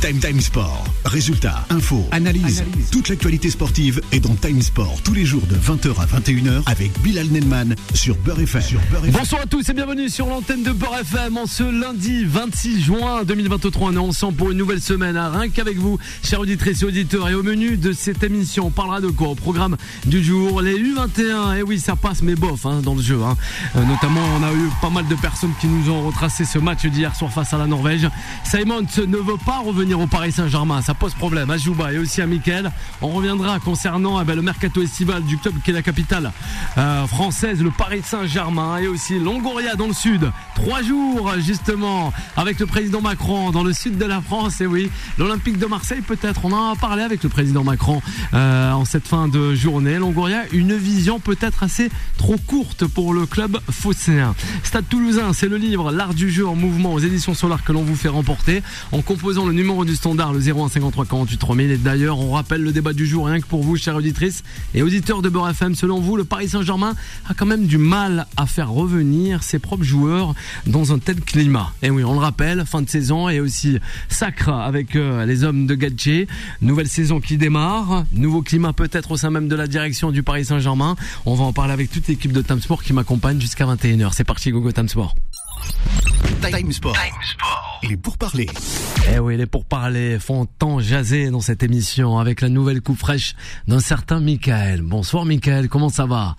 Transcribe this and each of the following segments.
Time Time Sport. Résultats, infos, analyse. Toute l'actualité sportive est dans Time Sport tous les jours de 20h à 21h avec Bilal Nelman sur Beurre FM. Bonsoir à tous et bienvenue sur l'antenne de Beurre FM en ce lundi 26 juin 2023. On est ensemble pour une nouvelle semaine, à rien qu'avec vous, chers auditrices et auditeurs. Et au menu de cette émission, on parlera de quoi? Au programme du jour, les U21. Et oui, ça passe, mais bof hein, dans le jeu. Hein. Euh, notamment, on a eu pas mal de personnes qui nous ont retracé ce match d'hier soir face à la Norvège. Simon ne veut pas revenir au Paris Saint-Germain. Ça pose problème à Jouba et aussi à Mickaël. On reviendra concernant eh ben, le mercato estival du club qui est la capitale euh, française, le Paris Saint-Germain et aussi Longoria dans le sud. Trois jours justement avec le président Macron dans le sud de la France. Et oui, l'Olympique de Marseille peut-être. On en a parlé avec le président Macron euh, en cette fin de journée. Longoria, une vision peut-être assez trop courte pour le club phocéen. Stade Toulousain, c'est le livre L'art du jeu en mouvement aux éditions Solar que l'on vous fait remporter en composant le numéro du standard, le 0153 48 3000. Et d'ailleurs, on rappelle le débat du jour, rien que pour vous, chères auditrices et auditeurs de Beurre FM. Selon vous, le Paris Saint-Germain a quand même du mal à faire revenir ses propres joueurs dans un tel climat. Et oui, on le rappelle, fin de saison et aussi sacre avec euh, les hommes de Gadget. Nouvelle saison qui démarre, nouveau climat peut-être au sein même de la direction du Paris Saint-Germain. On va en parler avec toute l'équipe de Time Sport qui m'accompagne jusqu'à 21h. C'est parti, Gogo Time Sport. Time Sport. Il est pour parler. Eh oui, les pourparlers font tant jaser dans cette émission avec la nouvelle coupe fraîche d'un certain Michael. Bonsoir Michael, comment ça va?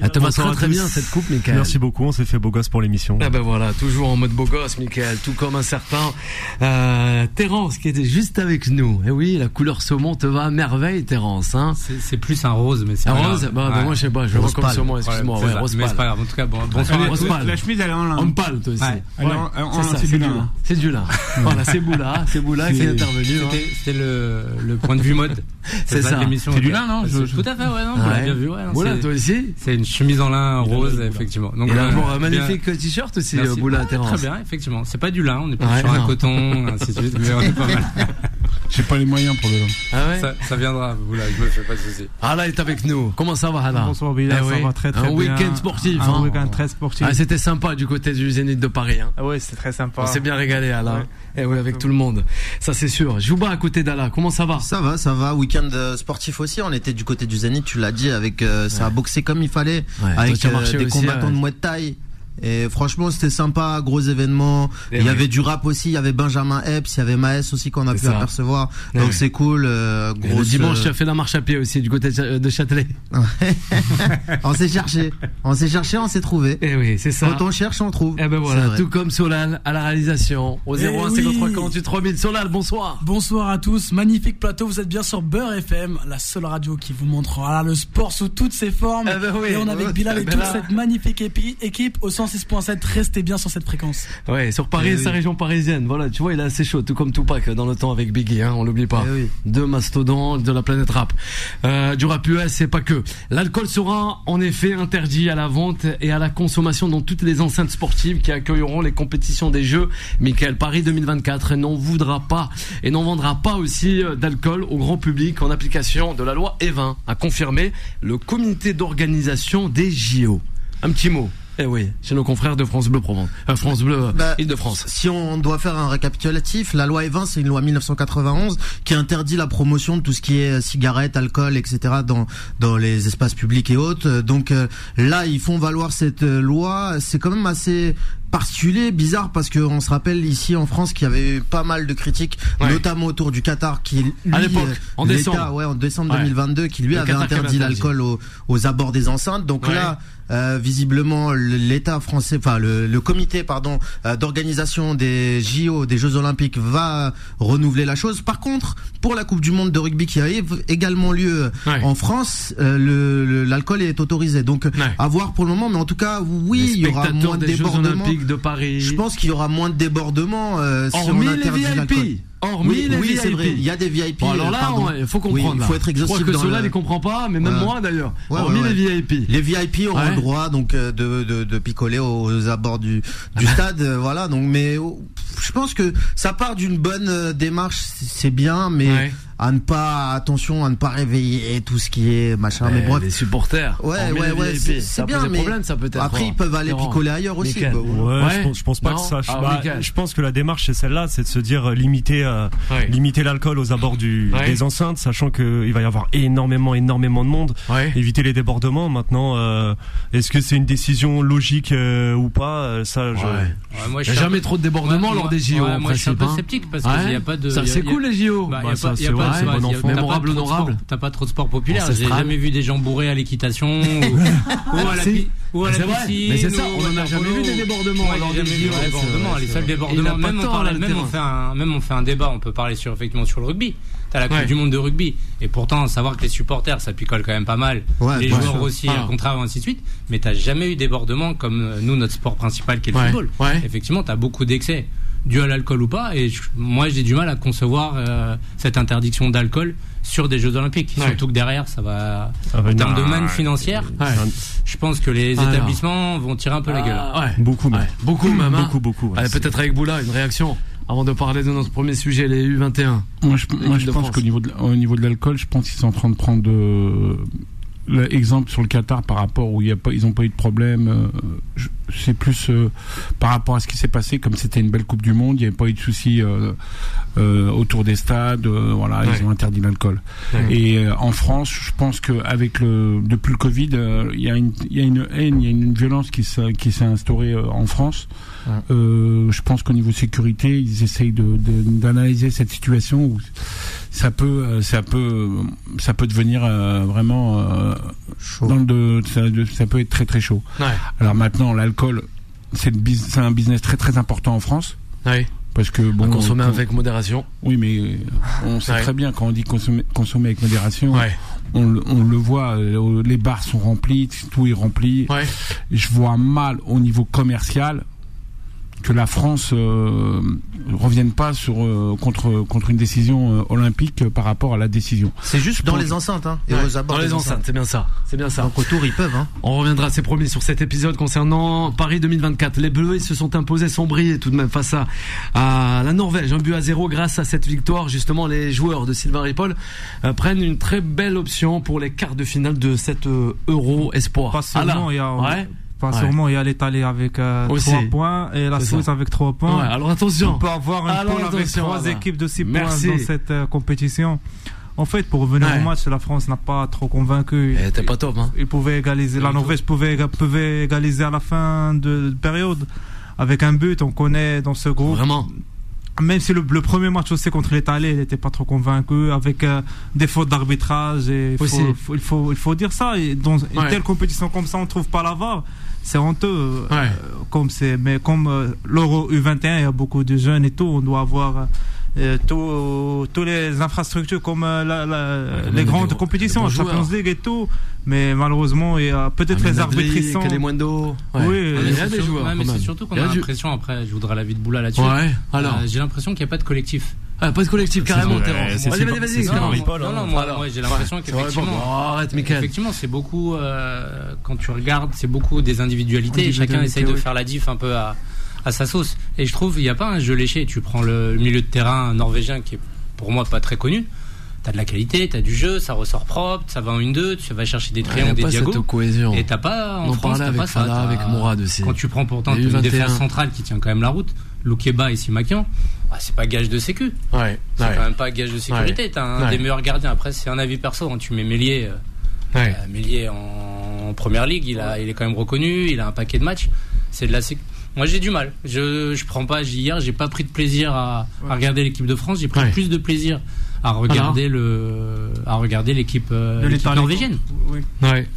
Elle te va très très bien cette coupe Michael. Merci beaucoup, on s'est fait beau gosse pour l'émission. Ah ben voilà, toujours en mode beau gosse, Michael, tout comme un certain euh, Terence qui était juste avec nous. Et oui, la couleur saumon te va à merveille, Terence. Hein C'est plus un rose, mais c'est un rose? bah, bah, Ouais. Moi je sais pas, je le vois Rose comme saumon, excuse-moi. c'est Ouais, ça. rose Mais c'est pâle. pas grave. En tout cas, bon, bonsoir. La chemise, elle est en lin. Homme pâle aussi. Ouais. Est Ouais. C'est du du lin. Voilà, c'est Boula, c'est Boula qui est intervenu. hein. C'était le, le point de vue mode. C'est ça. de l'émission. C'est du lin, non Je- je- Tout à fait, ouais, non, Ouais. vous l'avez bien vu, ouais. non, Boula, c'est- toi aussi C'est une chemise en lin rose, effectivement. Donc, a euh, un magnifique t-shirt aussi, euh, Boula. Très bien, effectivement. C'est pas du lin, on est plus sur un coton, ainsi de suite, mais on est pas mal. J'ai pas les moyens pour le lin. Ah ouais Ça, ça viendra, vous là, je me fais pas de soucis. Hala est avec nous. Comment ça va, Hala? Bonsoir Bilal, Eh ça oui. va très très Un bien. week-end sportif, Un hein. week-end très sportif. Ah, C'était sympa du côté du Zénith de Paris. Hein. Ah ouais, c'est très sympa. On s'est bien régalé, Hala. Ouais. Et oui, avec tout le monde. Ça, c'est sûr. Jouba à côté d'Ala. Comment ça va? Ça va, ça va. Week-end euh, sportif aussi. On était du côté du Zénith, tu l'as dit, avec euh, ça a boxé comme il fallait, Ouais, toi, avec as euh, des aussi, combattants ouais. de Muay Thai. Et franchement, c'était sympa, gros événement. Et il y avait du rap aussi, il y avait Benjamin Epps, il y avait Maes aussi qu'on a pu ça. apercevoir. Et Donc c'est cool. Euh, Et Le dimanche, tu euh, as fait la marche à pied aussi du côté de Châtelet. on s'est cherché, on s'est cherché, on s'est trouvé. Eh oui, c'est ça. Quand on cherche, on trouve. Eh ben voilà, tout comme Solal à la réalisation au 01 Eh 53 oui. 48 3000. Solal, bonsoir. Bonsoir à tous, magnifique plateau, vous êtes bien sur Beurre FM, la seule radio qui vous montrera le sport sous toutes ses formes. Eh ben oui. et on est avec Bilal et Eh ben toute là. cette magnifique épi- équipe au 106.7, restez bien sur cette fréquence. Ouais, sur Paris et sa oui. région parisienne. Voilà, tu vois, il est assez chaud, tout comme Tupac dans le temps avec Biggie, hein, on l'oublie pas. Eh oui. Deux mastodontes de la planète rap. Euh, du rap US, c'est pas que. L'alcool sera en effet interdit à la vente et à la consommation dans toutes les enceintes sportives qui accueilleront les compétitions des Jeux. Michael Paris 2024 n'en voudra pas et n'en vendra pas aussi euh, d'alcool au grand public en application de la loi E20, a confirmé le comité d'organisation des JO. Un petit mot. Eh oui, chez nos confrères de France Bleu Provence. Euh, France Bleu euh, Bah, Île-de-France. Si on doit faire un récapitulatif, la loi E20, c'est une loi 1991 qui interdit la promotion de tout ce qui est euh, cigarettes, alcool, etc. dans dans les espaces publics et autres. Euh, Donc là, ils font valoir cette loi. C'est quand même assez particulier, bizarre, parce qu'on se rappelle ici en France qu'il y avait eu pas mal de critiques, Ouais. notamment autour du Qatar, qui lui, À l'époque, en décembre. ouais, en décembre Ouais. 2022, qui lui Le avait Qatar interdit l'alcool aux, aux abords des enceintes. Donc là, euh, visiblement, le- l'État français, enfin le, le comité, pardon, euh, d'organisation des JO, des Jeux Olympiques, va renouveler la chose. Par contre, pour la Coupe du Monde de rugby qui arrive également lieu Ouais. en France, euh, le- le- l'alcool est autorisé. Donc, Ouais. à voir pour le moment, mais en tout cas, oui, il y aura moins de débordements. Olympiques de Paris. Je pense qu'il y aura moins de débordements euh, si on interdit l'alcool. Hormis Oui, les oui, VIP. c'est vrai. Il y a des VIP. Bon, alors là, il faut comprendre. Oui, là. faut être Je exhaustif crois que dans Solal, le- il comprend pas, mais même Ouais. moi d'ailleurs. Ouais, Hormis ouais, les. VIP. Les VIP auront le droit donc euh, de, de, de picoler aux abords du, du stade, euh, voilà. Donc, mais oh, je pense que ça part d'une bonne euh, démarche, c'est c'est bien, mais Ouais. À ne pas attention à ne pas réveiller tout ce qui est machin. Mais, Eh, bref, Les supporters. Ouais, ouais, ouais, c'est- bien, mais problème, ça peut-être. après ils peuvent aller picoler ailleurs aussi. Bah, Ouais, Ouais. Je, pense, je pense pas Non que ça. Je, Ah, bah, je pense que la démarche c'est celle-là, c'est de se dire euh, limiter, euh, Ouais. limiter l'alcool aux abords du, Ouais. des enceintes, sachant qu'il va y avoir énormément, énormément de monde. Ouais. Éviter les débordements. Maintenant, euh, est-ce que c'est une décision logique euh, ou pas Ça, je... Ouais. Ouais, moi, Il je jamais trop de débordements Ouais, lors des JO moi, je suis un peu hein. sceptique parce qu'il n'y a pas de. Ça, il c'est il cool les JO. A c'est bon enfant. Mémorable, trop de sport- honorable. T'as pas trop de sport populaire. J'ai jamais vu des gens bourrés à l'équitation ou, ou à la, Si. ou à la piscine. Mais c'est ça, on a jamais vu des débordements Ouais, j'ai des jamais vu des ouais, débordements. Les seuls débordements, même on même on fait un, même on fait un débat. On peut parler sur effectivement sur le rugby. T'as la Coupe Ouais. du Monde de rugby. Et pourtant, savoir que les supporters, ça picole quand même pas mal. Ouais, les joueurs sûr. aussi, Ah. à contraire, ainsi de suite. Mais t'as jamais eu débordement comme euh, nous, notre sport principal qui est le Ouais. football. Ouais. Effectivement, t'as beaucoup d'excès dû à l'alcool ou pas. Et je- moi, j'ai du mal à concevoir euh, cette interdiction d'alcool sur des Jeux Olympiques. Ouais. Surtout que derrière, ça va. Ça En termes de manne financière, Ouais. je pense que les Alors. établissements vont tirer un peu la gueule. Ah, ouais. Beaucoup, même. Ouais. Beaucoup beaucoup. Allez, peut-être avec Boula, une réaction avant de parler de notre premier sujet, les U21. Moi, je, moi, je pense qu'au niveau de, au niveau de l'alcool, je pense qu'ils sont en train de prendre de, l'exemple sur le Qatar par rapport où il y a pas, ils n'ont pas eu de problème. euh, je- c'est plus euh, par rapport à ce qui s'est passé, comme c'était une belle Coupe du Monde, il n'y avait pas eu de soucis euh, euh, autour des stades. voilà, Ouais. ils ont interdit l'alcool. Ouais. Et en France, je pense qu'avec le depuis le Covid, il y a une il y a une haine, il y a une violence qui s'est instaurée en France. Ouais. Je pense qu'au niveau sécurité, ils essayent de de- d'analyser cette situation où ça peut ça peut ça peut devenir vraiment Chaud. dans le de- ça, ça peut être très très chaud. Alors maintenant, l'alcool, c'est un business très très important en France Ouais. parce que bon, consommer avec modération. oui, mais euh, on sait Ouais. très bien quand on dit consommer, consommer avec modération, Ouais. on, le- on le voit, euh, les bars sont remplis, tout est rempli. Ouais. Je vois mal au niveau commercial que la France euh, revienne pas sur euh, contre contre une décision euh, olympique euh, par rapport à la décision. C'est juste dans les enceintes, hein, et Ouais. aux abords Dans les des enceintes, c'est bien ça. C'est bien ça. Donc autour, ils peuvent. Hein. On reviendra, c'est promis, sur cet épisode concernant Paris 2024. Les Bleus, ils se sont imposés sans briller tout de même face à, à la Norvège. Un but à zéro grâce à cette victoire. Justement, les joueurs de Sylvain Ripoll euh, prennent une très belle option pour les quarts de finale de cette euh, Euro Espoir. Pas seulement, il y a, Ouais. Pas Ouais. sûrement, il y a l'Italie avec euh, Aussi. 3 points et la Suisse avec 3 points. Ouais, alors attention. On peut avoir une poule avec attention, 3 Alain. équipes de 6 points dans cette euh, compétition. En fait, pour revenir Ouais. au match, la France n'a pas trop convaincu. Eh, T'es pas top, hein. Égaliser, la Norvège pouvait, pouvait égaliser à la fin de, de période avec un but. On connaît dans ce groupe. Vraiment. Même si le, le premier match aussi contre l'Italie, il n'était pas trop convaincu, avec euh, des fautes d'arbitrage. Et il faut, il, faut, il faut dire ça. Et dans une telle compétition comme ça, on ne trouve pas la VAR. C'est honteux. euh, Ouais. comme c'est, mais comme euh, l'Euro U21, il y a beaucoup de jeunes et tout, on doit avoir tout- toutes les infrastructures comme euh, la- la- les des grandes compétitions, Champions. League et tout. Mais malheureusement, il y a peut-être les arbitres ils sont. Kelemundo. Oui, Ouais. euh, Il y a des joueurs. ouais, mais c'est surtout qu'on a du- l'impression, après, je voudrais l'avis de Boula là-dessus. Ouais. Alors. Euh, j'ai l'impression qu'il n'y a pas de collectif. Ah, pas de collectif, carrément, Terence. Vas-y, vas-y, vas-y. non, non, moi, Alors. moi, j'ai l'impression qu'effectivement. arrête, Michael. Effectivement, c'est beaucoup, euh, quand tu regardes, c'est beaucoup des individualités et chacun essaye de faire la diff un peu à, à sa sauce. Et je trouve, il n'y a pas un jeu léché. Tu prends le milieu de terrain norvégien qui est pour moi pas très connu. T'as de la qualité, t'as du jeu, ça ressort propre, ça va en une deux, tu vas chercher des triangles, des pas cette diagos. cohésion. Et t'as pas en On France, t'as pas ça. Avec Mourad aussi. Quand tu prends pourtant une U21. défense centrale qui tient quand même la route, Loukeba et Simakian, bah, c'est pas gage de sécu. Ouais. C'est Ouais. quand même pas gage de sécurité. T'as un Ouais. des meilleurs gardiens. Après, c'est un avis perso. hein. Tu mets Mélier, euh, Ouais. euh, Mélier en, en première ligue, il, a, il est quand même reconnu. Il a un paquet de matchs. C'est de la sécu. Moi, j'ai du mal. Je, je prends pas. Hier, j'ai pas pris de plaisir à, à regarder l'équipe de France. J'ai pris Ouais. plus de plaisir à regarder le, à regarder l'équipe euh, norvégienne. Oui. Ouais.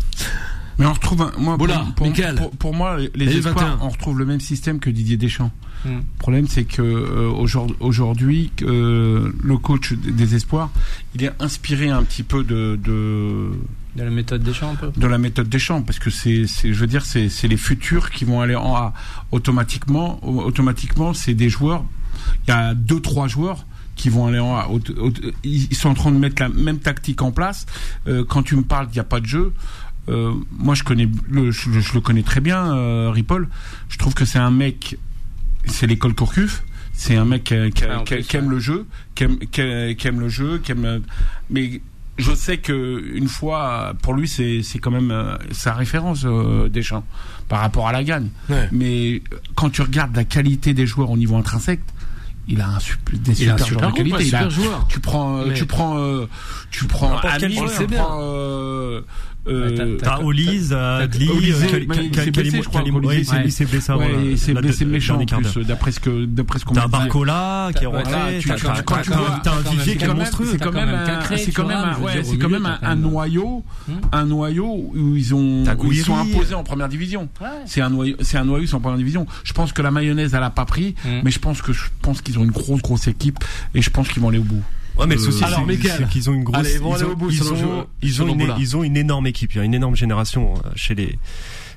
Mais on retrouve, un- moi, Boula, pour, pour, Michael. pour- pour moi, les espoirs, U21. on retrouve le même système que Didier Deschamps. Hmm. Le problème, c'est que euh, aujourd'hui, aujourd'hui, euh, le coach des espoirs, il est inspiré un petit peu de, de, De la méthode des champs un peu. de la méthode Deschamps, parce que c'est, c'est je veux dire, c'est, c'est les futurs qui vont aller en A. Automatiquement, au- automatiquement, c'est des joueurs. Il y a deux, trois joueurs qui vont aller en A. Ils sont en train de mettre la même tactique en place. Euh, quand tu me parles qu'il n'y a pas de jeu. euh, moi, je connais, le, je, je le connais très bien, euh, Ripoll. Je trouve que c'est un mec, c'est l'école Courcuf. C'est un mec qui, qui- Ouais, en qui- plus, qui aime ouais. le jeu, qui aime, qui- qui aime le jeu, qui aime. Mais je sais que une fois, pour lui, c'est c'est quand même euh, sa référence euh, Deschamps par rapport à la gagne. Ouais. Mais quand tu regardes la qualité des joueurs au niveau intrinsèque, il a un super, des Il a un super, super joueurs de qualité. Il a- super joueur. tu prends, euh, Mais- tu prends, euh, tu prends Ami, joueur. tu C'est bien. prends. Euh, Olise, il s'est blessé, il s'est- blessé méchant en plus, d'après ce que, d'après ce qu'on T'as. Barcola qui est rentré, t'as- un vivier qui est monstrueux. c'est quand même, c'est quand même, un- c'est quand même noyau, un noyau où ils ont, ils sont imposés en première division. C'est un noyau, c'est un noyau, en première division. Je pense que la mayonnaise, elle a pas pris, Hmm. mais je pense que, je pense qu'ils ont une grosse, grosse équipe et je pense qu'ils vont aller au bout. Ouais, mais le souci, Alors, c'est- qu'ils ont une grosse. Allez, ils vont aller ont- au bout, ils ont- ils ont une, ils ont une énorme équipe. Il y a une énorme génération euh, chez les,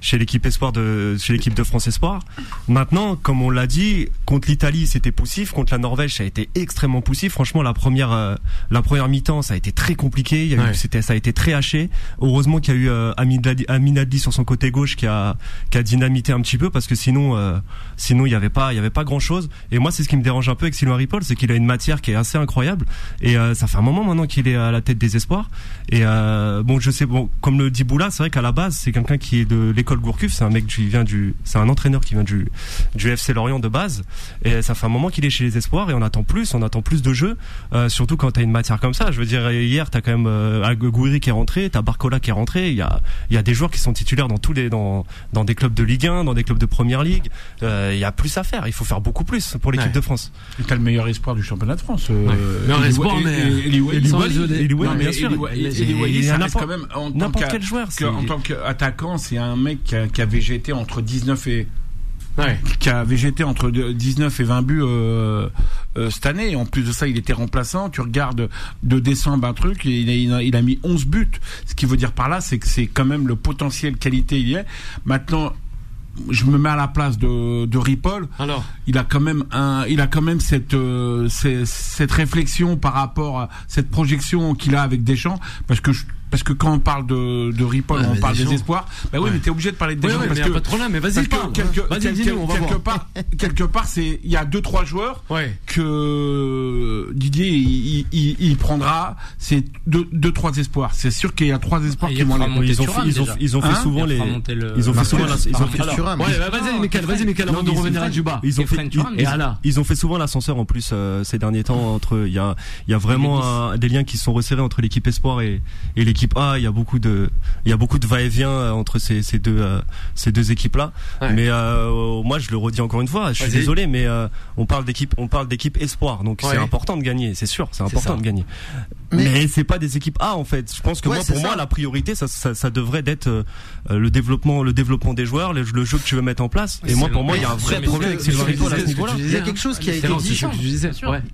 chez l'équipe espoir de, chez l'équipe de France Espoir. Maintenant, comme on l'a dit, contre l'Italie, c'était poussif. Contre la Norvège, ça a été extrêmement poussif. Franchement, la première, euh, la première mi-temps, ça a été très compliqué. Il y a eu, Ouais. c'était, ça a été très haché. Heureusement qu'il y a eu euh, Amin Adli- Amin Adli sur son côté gauche qui a, qui a dynamité un petit peu parce que sinon, euh, sinon il y avait pas, il y avait pas grand chose. Et moi, c'est ce qui me dérange un peu avec Sylvain Ripoll, c'est qu'il a une matière qui est assez incroyable. Et euh, ça fait un moment maintenant qu'il est à la tête des espoirs. Et euh, bon, je sais, bon, comme le dit Boula, c'est vrai qu'à la base, c'est quelqu'un qui est de l'école Gourcuff. C'est un mec qui vient du, c'est un entraîneur qui vient du, du FC Lorient de base. Et ça fait un moment qu'il est chez les espoirs et on attend plus, on attend plus de jeux. euh, surtout quand t'as une matière comme ça. Je veux dire, hier, t'as quand même euh, Gouiri qui est rentré, t'as Barcola qui est rentré. Il y a, il y a des joueurs qui sont titulaires dans tous les, dans, dans des clubs de Ligue 1, dans des clubs de Première Ligue. Euh, Il y a plus à faire. Il faut faire beaucoup plus pour l'équipe Ouais. de France. T'as le meilleur espoir du championnat de France. euh, Meilleur Eli- espoir, mais- bien sûr. Il- y a ça reste n'importe- quand même en en tant qu'attaquant, c'est un mec qui a, qui a végété entre 19 et Ouais. qui a végété entre de- 19 et 20 buts euh, euh, cette année. En plus de ça, il était remplaçant. Tu regardes de décembre un truc, et il a, il a, il a mis 11 buts. Ce qui veut dire par là, c'est que c'est quand même le potentiel qualité il y est. Maintenant, je me mets à la place de, de Ripoll. Alors, Il a quand même un, il a quand même cette, euh, cette, cette réflexion par rapport à cette projection qu'il a avec Deschamps, parce que je- parce que quand on parle de, de Ripoll, Ouais, on mais parle des espoirs. Bah oui, Ouais. mais t'es obligé de parler de ouais, mais parce y a que pas de problème, mais vas-y, que quelque, dis-nous, on va quelque voir. part, quelque part, c'est il y a deux trois joueurs Ouais. que Didier il, il, il prendra, c'est deux, deux trois espoirs. C'est sûr qu'il y a trois espoirs qui vont aller. monter Ils ont, ils ont, déjà. ils ont fait Hein souvent les, ils ont fait souvent ils ont fait. Ouais, bah, vas-y, Michael, vas-y, Michael, avant Non, de mais revenir à Duba. Ils ont fait, French ils, ont fait souvent l'ascenseur en plus euh, ces derniers temps entre il y a il y a vraiment des liens qui sont resserrés entre l'équipe espoir et, et l'équipe A il y a beaucoup de il y a beaucoup de va-et-vient euh, entre ces, ces deux euh, ces deux équipes là Ouais. mais euh, moi je le redis encore une fois je suis désolé mais euh, on parle d'équipe on parle d'équipe espoir donc Ouais. c'est important de gagner c'est sûr c'est important ça. de gagner Mais- mais, c'est pas des équipes A en fait je pense que Ouais, moi c'est pour ça. moi la priorité ça, ça, ça devrait être le développement le développement des joueurs le, le jeu que tu veux mettre en place et moi pour moi il y a un vrai problème avec Sylvain à ce niveau-là tu disais. Il y a quelque chose qui a été dit.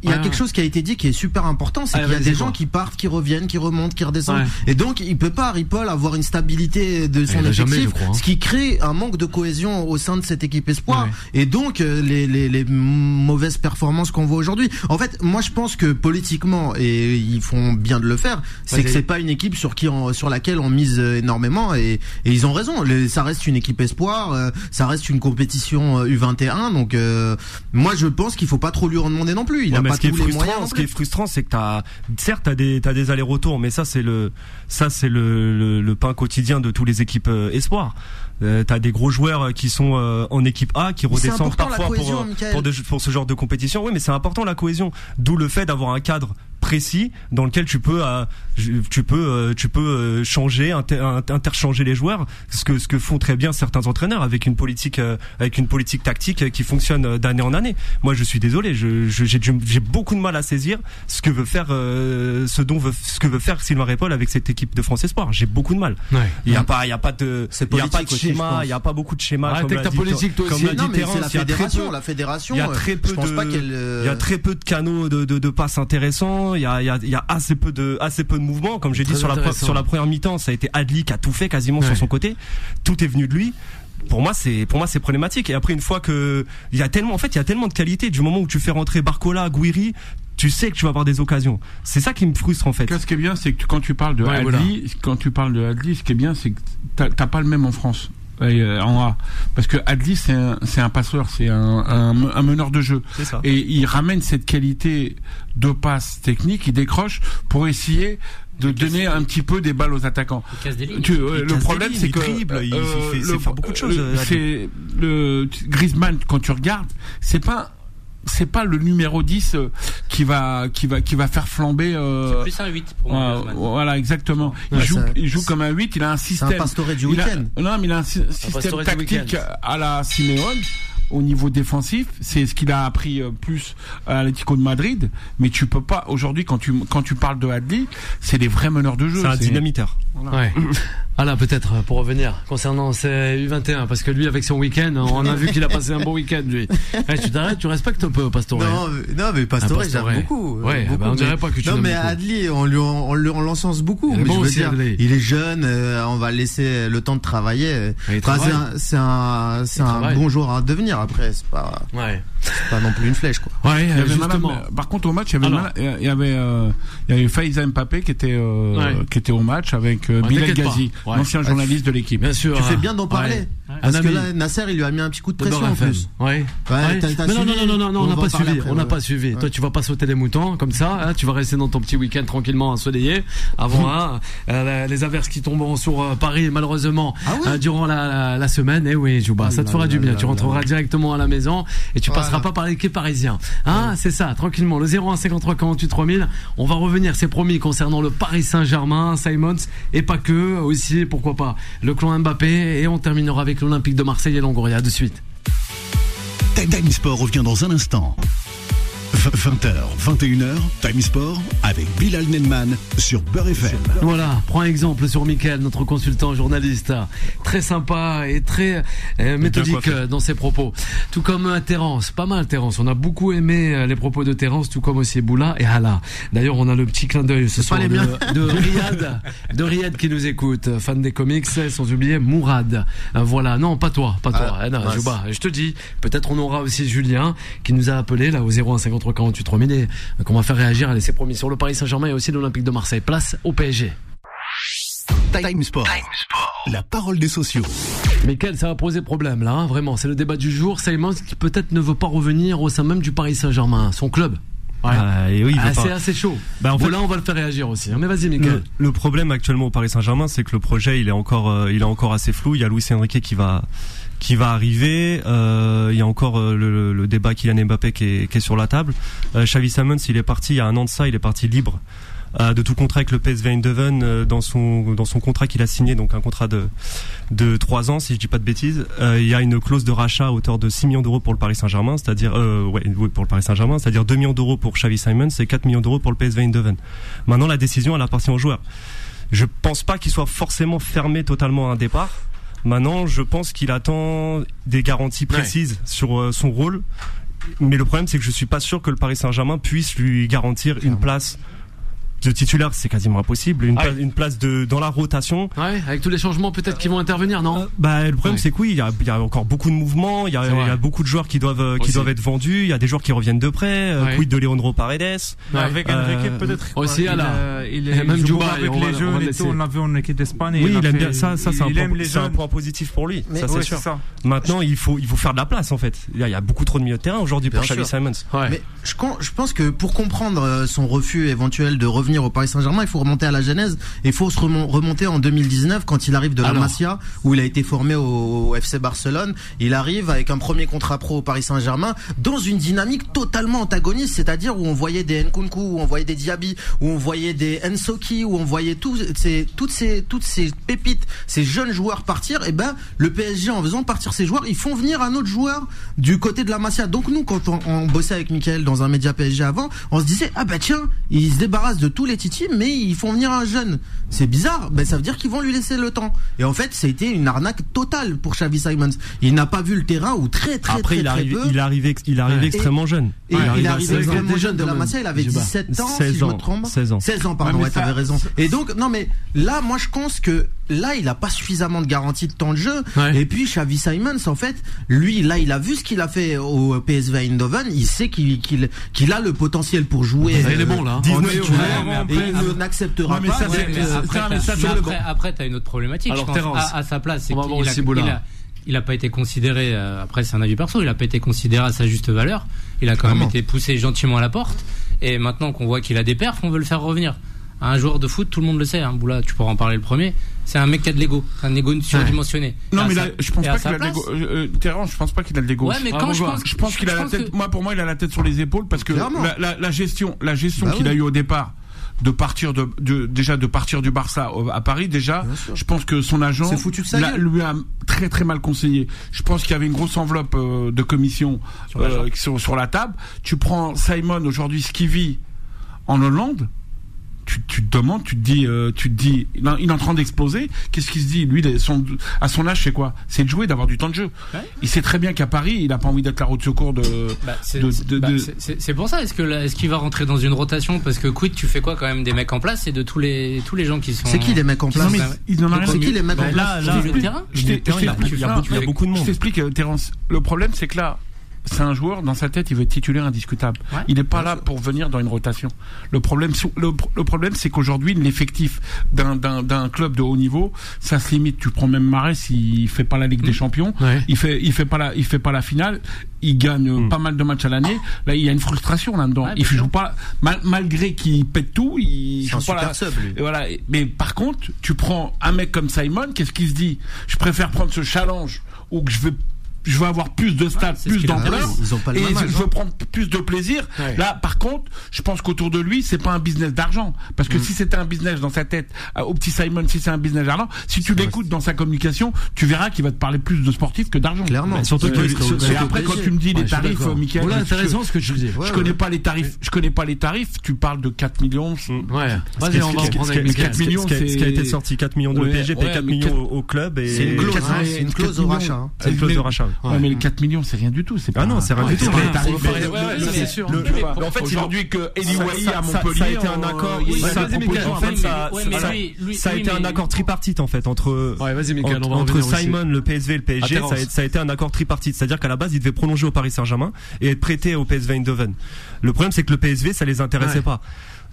Il y a quelque chose qui a été dit qui est super important, c'est Allez, qu'il y a des gens qui partent, qui reviennent, qui remontent, qui redescendent. Et donc, il peut pas, Ripoll, avoir une stabilité de son effectif, jamais, je crois, hein. ce qui crée un manque de cohésion au sein de cette équipe espoir. Ouais. Et donc, euh, les, les, les mauvaises performances qu'on voit aujourd'hui. En fait, moi, je pense que politiquement, et ils font bien de le faire, c'est que c'est pas une équipe sur qui, on- sur laquelle on mise euh, énormément. Et, et ils ont raison. Les- ça reste une équipe espoir, euh, ça reste une compétition euh, U21. Donc, euh, moi, je pense qu'il faut pas trop lui en demander non plus. Il Ouais, a pas ce qui est tous les moyens. ce qui est frustrant, c'est que t'as, certes, t'as des, t'as des allers-retours, mais ça, c'est le, ça, c'est le, le, le pain quotidien de toutes les équipes euh, espoirs. Euh, t'as des gros joueurs euh, qui sont euh, en équipe A, qui redescendent parfois cohésion, pour, euh, pour, de- pour ce genre de compétition. Oui, mais c'est important la cohésion. D'où le fait d'avoir un cadre précis dans lequel tu peux, euh, tu peux, euh, tu peux euh, changer, inter- interchanger les joueurs, ce que ce que font très bien certains entraîneurs avec une politique, euh, avec une politique tactique qui fonctionne d'année en année. Moi, je suis désolé, je, je- j'ai, j'ai beaucoup de mal à saisir ce que veut faire, euh, ce dont veut, ce que veut faire Sylvain Ripoll avec cette équipe de France Espoir. J'ai beaucoup de mal. Ouais. Il y a pas, il y a pas de, il y a pas de schéma, il y a pas beaucoup de schémas. Arrête comme l'a politique, toi comme aussi. Non, mais c'est la il y a très fédération. peu- La fédération. il y a très peu de, pas qu'elle. euh, il y a très peu de canaux de, de, de passes intéressants. Il y a, il y a, il y a assez peu de, assez peu de mouvements. Comme j'ai dit sur la, sur la première mi-temps, ça a été Adli qui a tout fait quasiment Ouais. sur son côté. Tout est venu de lui. Pour moi, c'est, pour moi, c'est problématique. Et après, une fois que, il y a tellement, en fait, il y a tellement de qualité. Du moment où tu fais rentrer Barcola, Guiri, tu sais que tu vas avoir des occasions. C'est ça qui me frustre, en fait. Ce qui est bien, c'est que tu- quand tu parles de Ouais, Adli, voilà. quand tu parles de Adli, ce qui est bien, c'est que t'as t'as pas le même en France. Euh, en A. Parce que Adli, c'est un, c'est un passeur, c'est un, un, un meneur de jeu. C'est ça. Et il ramène cette qualité de passe technique, il décroche pour essayer de donner un petit peu des balles aux attaquants. Il casse des lignes. Tu- euh, Il le problème, des c'est que il dribble, il- il fait- il sait le- faire beaucoup de choses, euh, euh, c'est le Griezmann quand tu regardes, c'est pas c'est pas le numéro 10 euh, qui va qui va qui va faire flamber euh, Plus un 8 pour moi. voilà, Griezmann. voilà, exactement. Il Ouais, joue, il joue comme un 8, il a un C'est système. un Pastore du il a- week-end. non, mais il a un sy- système tactique à la Simeone au niveau défensif. C'est ce qu'il a appris euh, plus à l'Atlético de Madrid. Mais tu peux pas, aujourd'hui, quand tu, quand tu parles de Hadley, c'est des vrais meneurs de jeu. C'est un dynamiteur. Ouais. Ah là, peut-être, pour revenir, concernant ces U21, parce que lui, avec son week-end, on a vu qu'il a passé un bon week-end, lui. Eh, tu t'arrêtes, tu respectes un peu, Pastore. Non, mais- non, mais Pastore, Ah, Pastore. j'aime beaucoup. Ouais, beaucoup, bah, on mais- dirait pas que tu Non, mais beaucoup. Adli, on lui, on, on lui- on l'encense beaucoup. Il est mais bon je veux aussi, dire, Adli. il est jeune, euh, on va laisser le temps de travailler. Enfin, c'est un, c'est un, un bon joueur à devenir. Après, c'est pas, Ouais. c'est pas non plus une flèche, quoi. Ouais, Il y euh, avait justement. Madame- par contre, au match, il y avait, Alors. Il y avait, euh, il y avait Faiza Mbappé qui était, euh, Ouais. qui était au match avec euh, Bilal. Ghazi, Ouais. l'ancien journaliste de l'équipe. Bien sûr. Tu fais hein. bien d'en parler. Ouais. Parce que là, Nasser, il lui a mis un petit coup de pression en plus. Ouais. Mais non, non, non, non, non, On n'a pas suivi. après, on n'a pas suivi. Toi, tu vas pas sauter les moutons comme ça. hein, tu vas rester dans ton petit week-end tranquillement ensoleillé avant hein, euh, les averses qui tomberont sur euh, Paris malheureusement Ah euh, durant la, la, la semaine. Et oui, Jouba, Ah ça te fera du bien. tu rentreras là. Directement à la maison et tu Voilà. passeras pas par les quais parisiens. Hein, c'est ça, tranquillement. Le 01 53 48 3000. On va revenir, c'est promis, concernant le Paris Saint-Germain, Simons et pas que aussi, pourquoi pas, le clan Mbappé et on terminera avec l'Olympique de Marseille et Longoria de suite. Time Time Sport revient dans un instant. 20h, 21h, Time Sport avec Bilal Nenman sur Beurre FM. Voilà, prends exemple sur Mickaël, notre consultant journaliste, très sympa et très euh, méthodique euh, dans ses propos. Tout comme euh, Terence, pas mal Terence, on a beaucoup aimé euh, les propos de Terence, tout comme aussi Boula et Hala. D'ailleurs, on a le petit clin d'œil ce soir de, Riyad, de Riyad qui nous écoute, fan des comics, sans oublier Mourad. Euh, voilà, non, pas toi, pas toi. Ah, Eh non, je te dis, peut-être on aura aussi Julien qui nous a appelé là au 0153 48 3000 et euh, qu'on va faire réagir. Allez, c'est promis sur le Paris Saint-Germain et aussi l'Olympique de Marseille. Place au PSG. Time Sport. La parole des sociaux. Mais quel ça va poser problème là, hein, vraiment. C'est le débat du jour. Simons qui peut-être ne veut pas revenir au sein même du Paris Saint-Germain, son club. Ouais. Ah, et oui, il veut Ah, c'est assez chaud. Bah, en fait- là, on va le faire réagir aussi. hein. Mais vas-y, Michael. Le, le problème actuellement au Paris Saint-Germain, c'est que le projet, il est encore, euh, il est encore assez flou. Il y a Luis Enrique qui va, qui va arriver. Euh, il y a encore euh, le, le débat Kylian Mbappé qui est, qui est sur la table. Euh, Xavi Simons, il est parti il y a un an de ça. Il est parti libre euh, de tout contrat avec le PSV Eindhoven dans son dans son contrat qu'il a signé, donc un contrat de de trois ans, si je dis pas de bêtises. Il y a une clause de rachat à hauteur de 6 millions d'euros pour le Paris Saint-Germain, c'est-à-dire euh, ouais, pour le Paris Saint-Germain, c'est-à-dire 2 millions d'euros pour Xavi Simons et 4 millions d'euros pour le PSV Eindhoven. Maintenant, la décision elle appartient aux joueurs. Je pense pas qu'il soit forcément fermé totalement à un départ. Maintenant, je pense qu'il attend des garanties précises sur euh, son rôle. Mais le problème, c'est que je suis pas sûr que le Paris Saint-Germain puisse lui garantir une place de titulaire. C'est quasiment impossible. Une, Ouais. place, une place de dans la rotation. Ouais, avec tous les changements peut-être qui vont intervenir, non Bah, le problème, Ouais. c'est que oui, il y a, il y a encore beaucoup de mouvements. Il y a, y beaucoup de joueurs qui doivent euh, qui Aussi. doivent être vendus. Il y a des joueurs qui reviennent de près. Euh, Ouais. Quid de Leandro Paredes. Ouais. Avec Euh, Enrique, peut-être. aussi, il, alors. euh, il, Et est même il joue Dubaï, avec on va- les on va jeunes et laisser. tout. On l'a vu en équipe d'Espagne. Oui, a il aime fait- bien ça. Ça, c'est un, point- positif pour lui. Mais- ça, c'est sûr. Maintenant, il faut il faut faire de la place en fait. Il y a, beaucoup trop de milieu de terrain aujourd'hui pour Xavi. Simons. Ouais. Mais je, pense que pour comprendre euh, son refus éventuel de revenir au Paris Saint-Germain, il faut remonter à la genèse. Et il faut se remon- remonter en 2019 quand il arrive de la Alors. Masia, où il a été formé au, au FC Barcelone. Il arrive avec un premier contrat pro au Paris Saint-Germain dans une dynamique totalement antagoniste, c'est-à-dire où on voyait des Nkunku, où on voyait des Diaby, où on voyait des Ensoki, où on voyait tous ces, toutes ces toutes ces pépites, ces jeunes joueurs partir. Et ben le PSG en faisant partir ces joueurs, ils font venir un autre joueur du côté de la Masia. Donc nous, quand on, on bossait avec Michael dans un média PSG avant, on se disait ah bah tiens, ils se débarrassent de tous les titis, mais ils font venir un jeune. C'est bizarre. Ben ça veut dire qu'ils vont lui laisser le temps. Et en fait, ça a été une arnaque totale pour Xavi Simons. Il n'a pas vu le terrain ou très très Après, très il arrive, il arrive, il Ouais. extrêmement jeune. Et Ouais, il il est a arrivé 16 ans. extrêmement jeune de la. Masia, il avait Je sais pas. 17 ans, 16 si je me ans. trompe. 16 ans. 16 ans, pardon, Ouais, ouais, t'avais raison. Et donc, non, mais là, moi, je pense que là, il a pas suffisamment de garantie de temps de jeu. Ouais. Et puis Xavi Simons, en fait, lui, là, il a vu ce qu'il a fait au PSV Eindhoven. Il sait qu'il qu'il qu'il a le potentiel pour jouer. Il est euh, bon, là. en 19 titulaire, ouais, mais et après- il ne- n'acceptera pas. ça, Ouais, c'est- après, après, après, t'as une autre problématique. Alors, je pense, Terence, à, à sa place, c'est qu'il a, il a, il a pas été considéré. euh, après, c'est un avis perso. Il a pas été considéré à sa juste valeur. Il a quand même été poussé gentiment à la porte. Et maintenant qu'on voit qu'il a des perfs, on veut le faire revenir. Un joueur de foot, tout le monde le sait. Hein, Boula, tu pourras en parler le premier. C'est un mec qui a de l'ego, un ego surdimensionné. Non, mais là, je pense pas qu'il a de l'ego. Euh, euh, je pense pas qu'il a de l'ego. Ouais, mais Ah, quand je pense, Je pense qu'il a la tête. que- Moi, pour moi, il a la tête sur les épaules parce que la, la- la gestion, la gestion Bah qu'il a eu au départ de partir de, de- déjà de partir du Barça à Paris déjà je pense que son agent foutu l'a- lui a très très mal conseillé je pense qu'il y avait une grosse enveloppe euh, de commission euh, sur, sur la table tu prends Simon aujourd'hui ce qu'il vit en Hollande tu, tu te demandes, tu te dis, euh, tu te dis, il est en train d'exploser. Qu'est-ce qu'il se dit? Lui, son- à son âge, c'est quoi? C'est de jouer, d'avoir du temps de jeu. Ouais. Il sait très bien qu'à Paris, il a pas envie d'être la roue de secours de. Bah, c'est bah, pour ça. Est-ce que est-ce qu'il va rentrer dans une rotation? Parce que quid, tu fais quoi quand même des mecs en place et de tous les tous les gens qui sont. C'est qui les mecs en place C'est qui les mecs en Bah, place? là, Je là, le terrain? Je il y a je beaucoup- de Je monde. t'explique, euh, Terence. Le problème, c'est que là, c'est un joueur, dans sa tête, il veut être titulaire indiscutable. Ouais. il n'est pas là pour venir dans une rotation. Le problème, le, le problème, c'est qu'aujourd'hui, l'effectif d'un, d'un, d'un club de haut niveau, ça se limite. Tu prends même Marès, il fait pas la Ligue des Champions. Ouais. Il fait, il fait pas la, il fait pas la finale. Il gagne euh, pas mal de matchs à l'année. Là, il y a une frustration là-dedans. Ouais, il joue sûr. pas, mal- malgré qu'il pète tout, il joue pas la, sub, lui. et voilà. Mais par contre, tu prends un mec comme Simon, qu'est-ce qu'il se dit? Je préfère prendre ce challenge où que je veux je veux avoir plus de stats, plus d'ampleur, raison. Ils ont pas le et je veux hein. prendre plus de plaisir. Ouais. Là, par contre, je pense qu'autour de lui, c'est pas un business d'argent, parce Mm. que si c'était un business dans sa tête, euh, au petit Simon, si c'est un business d'argent, si tu l'écoutes dans sa communication, tu verras qu'il va te parler plus de sportif que d'argent. Clairement. Mais surtout Ouais, que- ouais, sur- au- Et après, quand tu me dis Ouais, les je tarifs. Michael, Voilà, je- intéressant ce que tu disais. je Ouais, connais ouais. pas les tarifs, je connais pas les tarifs, tu parles de 4 millions. Ouais. Vas-y, Ce qui- on va millions, ce a- ce qui a été sorti 4 millions de Ouais, PSG paye ouais, 4 mais millions au, au club et C'est une clause, hein, au rachat. hein. c'est une clause de rachat. Ouais, Ouais. mais les 4 millions, c'est rien du tout. C'est Ah pas non, c'est rien du tout. c'est sûr. en fait, aujourd'hui que Wahi ça- à Montpellier, ça a été un euh, accord. il ça- a été un accord tripartite en fait entre entre. Simon, le PSV et le PSG. Ah, Ça a, été un accord tripartite, c'est-à-dire qu'à la base, il devait prolonger au Paris Saint-Germain et être prêté au PSV Eindhoven. Le problème, c'est que le PSV, ça les intéressait pas.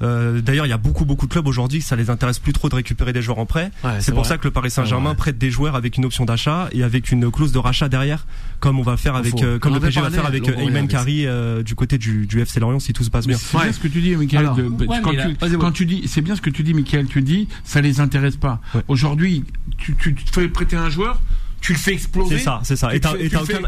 Euh, D'ailleurs, il y a beaucoup beaucoup de clubs aujourd'hui, ça les intéresse plus trop de récupérer des joueurs en prêt. Ouais, c'est pour vrai. ça que le Paris Saint-Germain Ouais. prête des joueurs avec une option d'achat et avec une clause de rachat derrière, comme on va faire avec, Faut. euh, comme On le PSG va faire avec euh, Ayman Kari euh, du côté du, du FC Lorient si tout se passe bien. c'est bien ce que tu dis, Michael. Alors, de- ouais, quand là- tu, vas-y, quand tu dis, c'est bien ce que tu dis, Michael. Tu dis, ça les intéresse pas. Ouais. Aujourd'hui, tu, tu te fais prêter un joueur, tu le fais exploser. C'est ça, c'est ça. Et t'as aucun,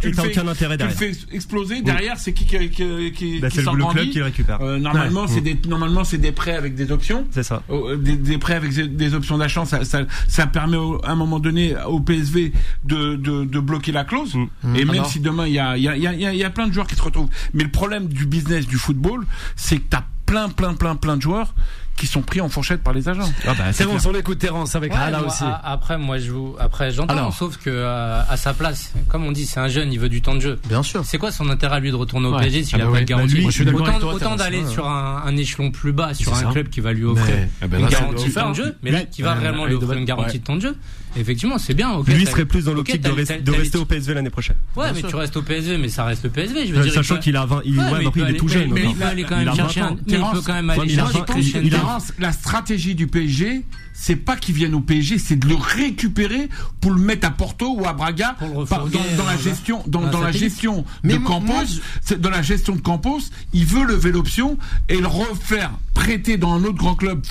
tu fais- aucun intérêt Tu le derrière. fais exploser. Derrière, c'est qui qui, qui, qui, Bah, qui le, club qui le récupère. Euh, normalement, c'est des, normalement, c'est des prêts avec des options. C'est ça. Euh, Des, des prêts avec des- options d'achat, ça, ça, ça permet au- à un moment donné au PSV de, de, de bloquer la clause. Mm. Et même Alors si demain il y a, il y, a, il y, a, y a plein de joueurs qui se retrouvent. Mais le problème du business du football, c'est que t'as plein, plein, plein, plein de joueurs qui sont pris en fourchette par les agents. Ah bah, c'est Terence, on l'écoute Terence avec Ouais, moi, aussi. a- Après, moi, je vous, après, j'entends, sauf que euh, à sa place, comme on dit, c'est un jeune, il veut du temps de jeu. Bien sûr. C'est quoi son intérêt à lui de retourner au Ouais. PSG s'il Ah a bah pas ouais. de garantie Bah lui, moi, je suis d'accord Autant, toi, d'aller sur un, un échelon plus bas, sur un ça. club qui va lui offrir Mais- eh ben une là, garantie de temps de jeu, mais là, qui va ouais, lui offrir une garantie de temps de jeu. Effectivement, c'est bien. ok, Lui serait plus dans l'optique de, rester au PSV l'année prochaine. Ouais, mais tu restes au PSV, mais ça reste le PSV. Je veux dire, il Sachant qu'il a 20, il, Ouais, ouais, mais mais après, il est peut tout aller- jeune. Mais il peut aller quand Il même chercher 20 un. il peut quand même aller il chercher 20 Christian il a La stratégie du PSG, c'est pas qu'il vienne au PSG, c'est de le récupérer pour le mettre à Porto ou à Braga par- dans, la euh, gestion, dans, la gestion de Campos. moi, je- c'est- Dans la gestion de Campos, il veut lever l'option et le refaire prêter dans un autre grand club.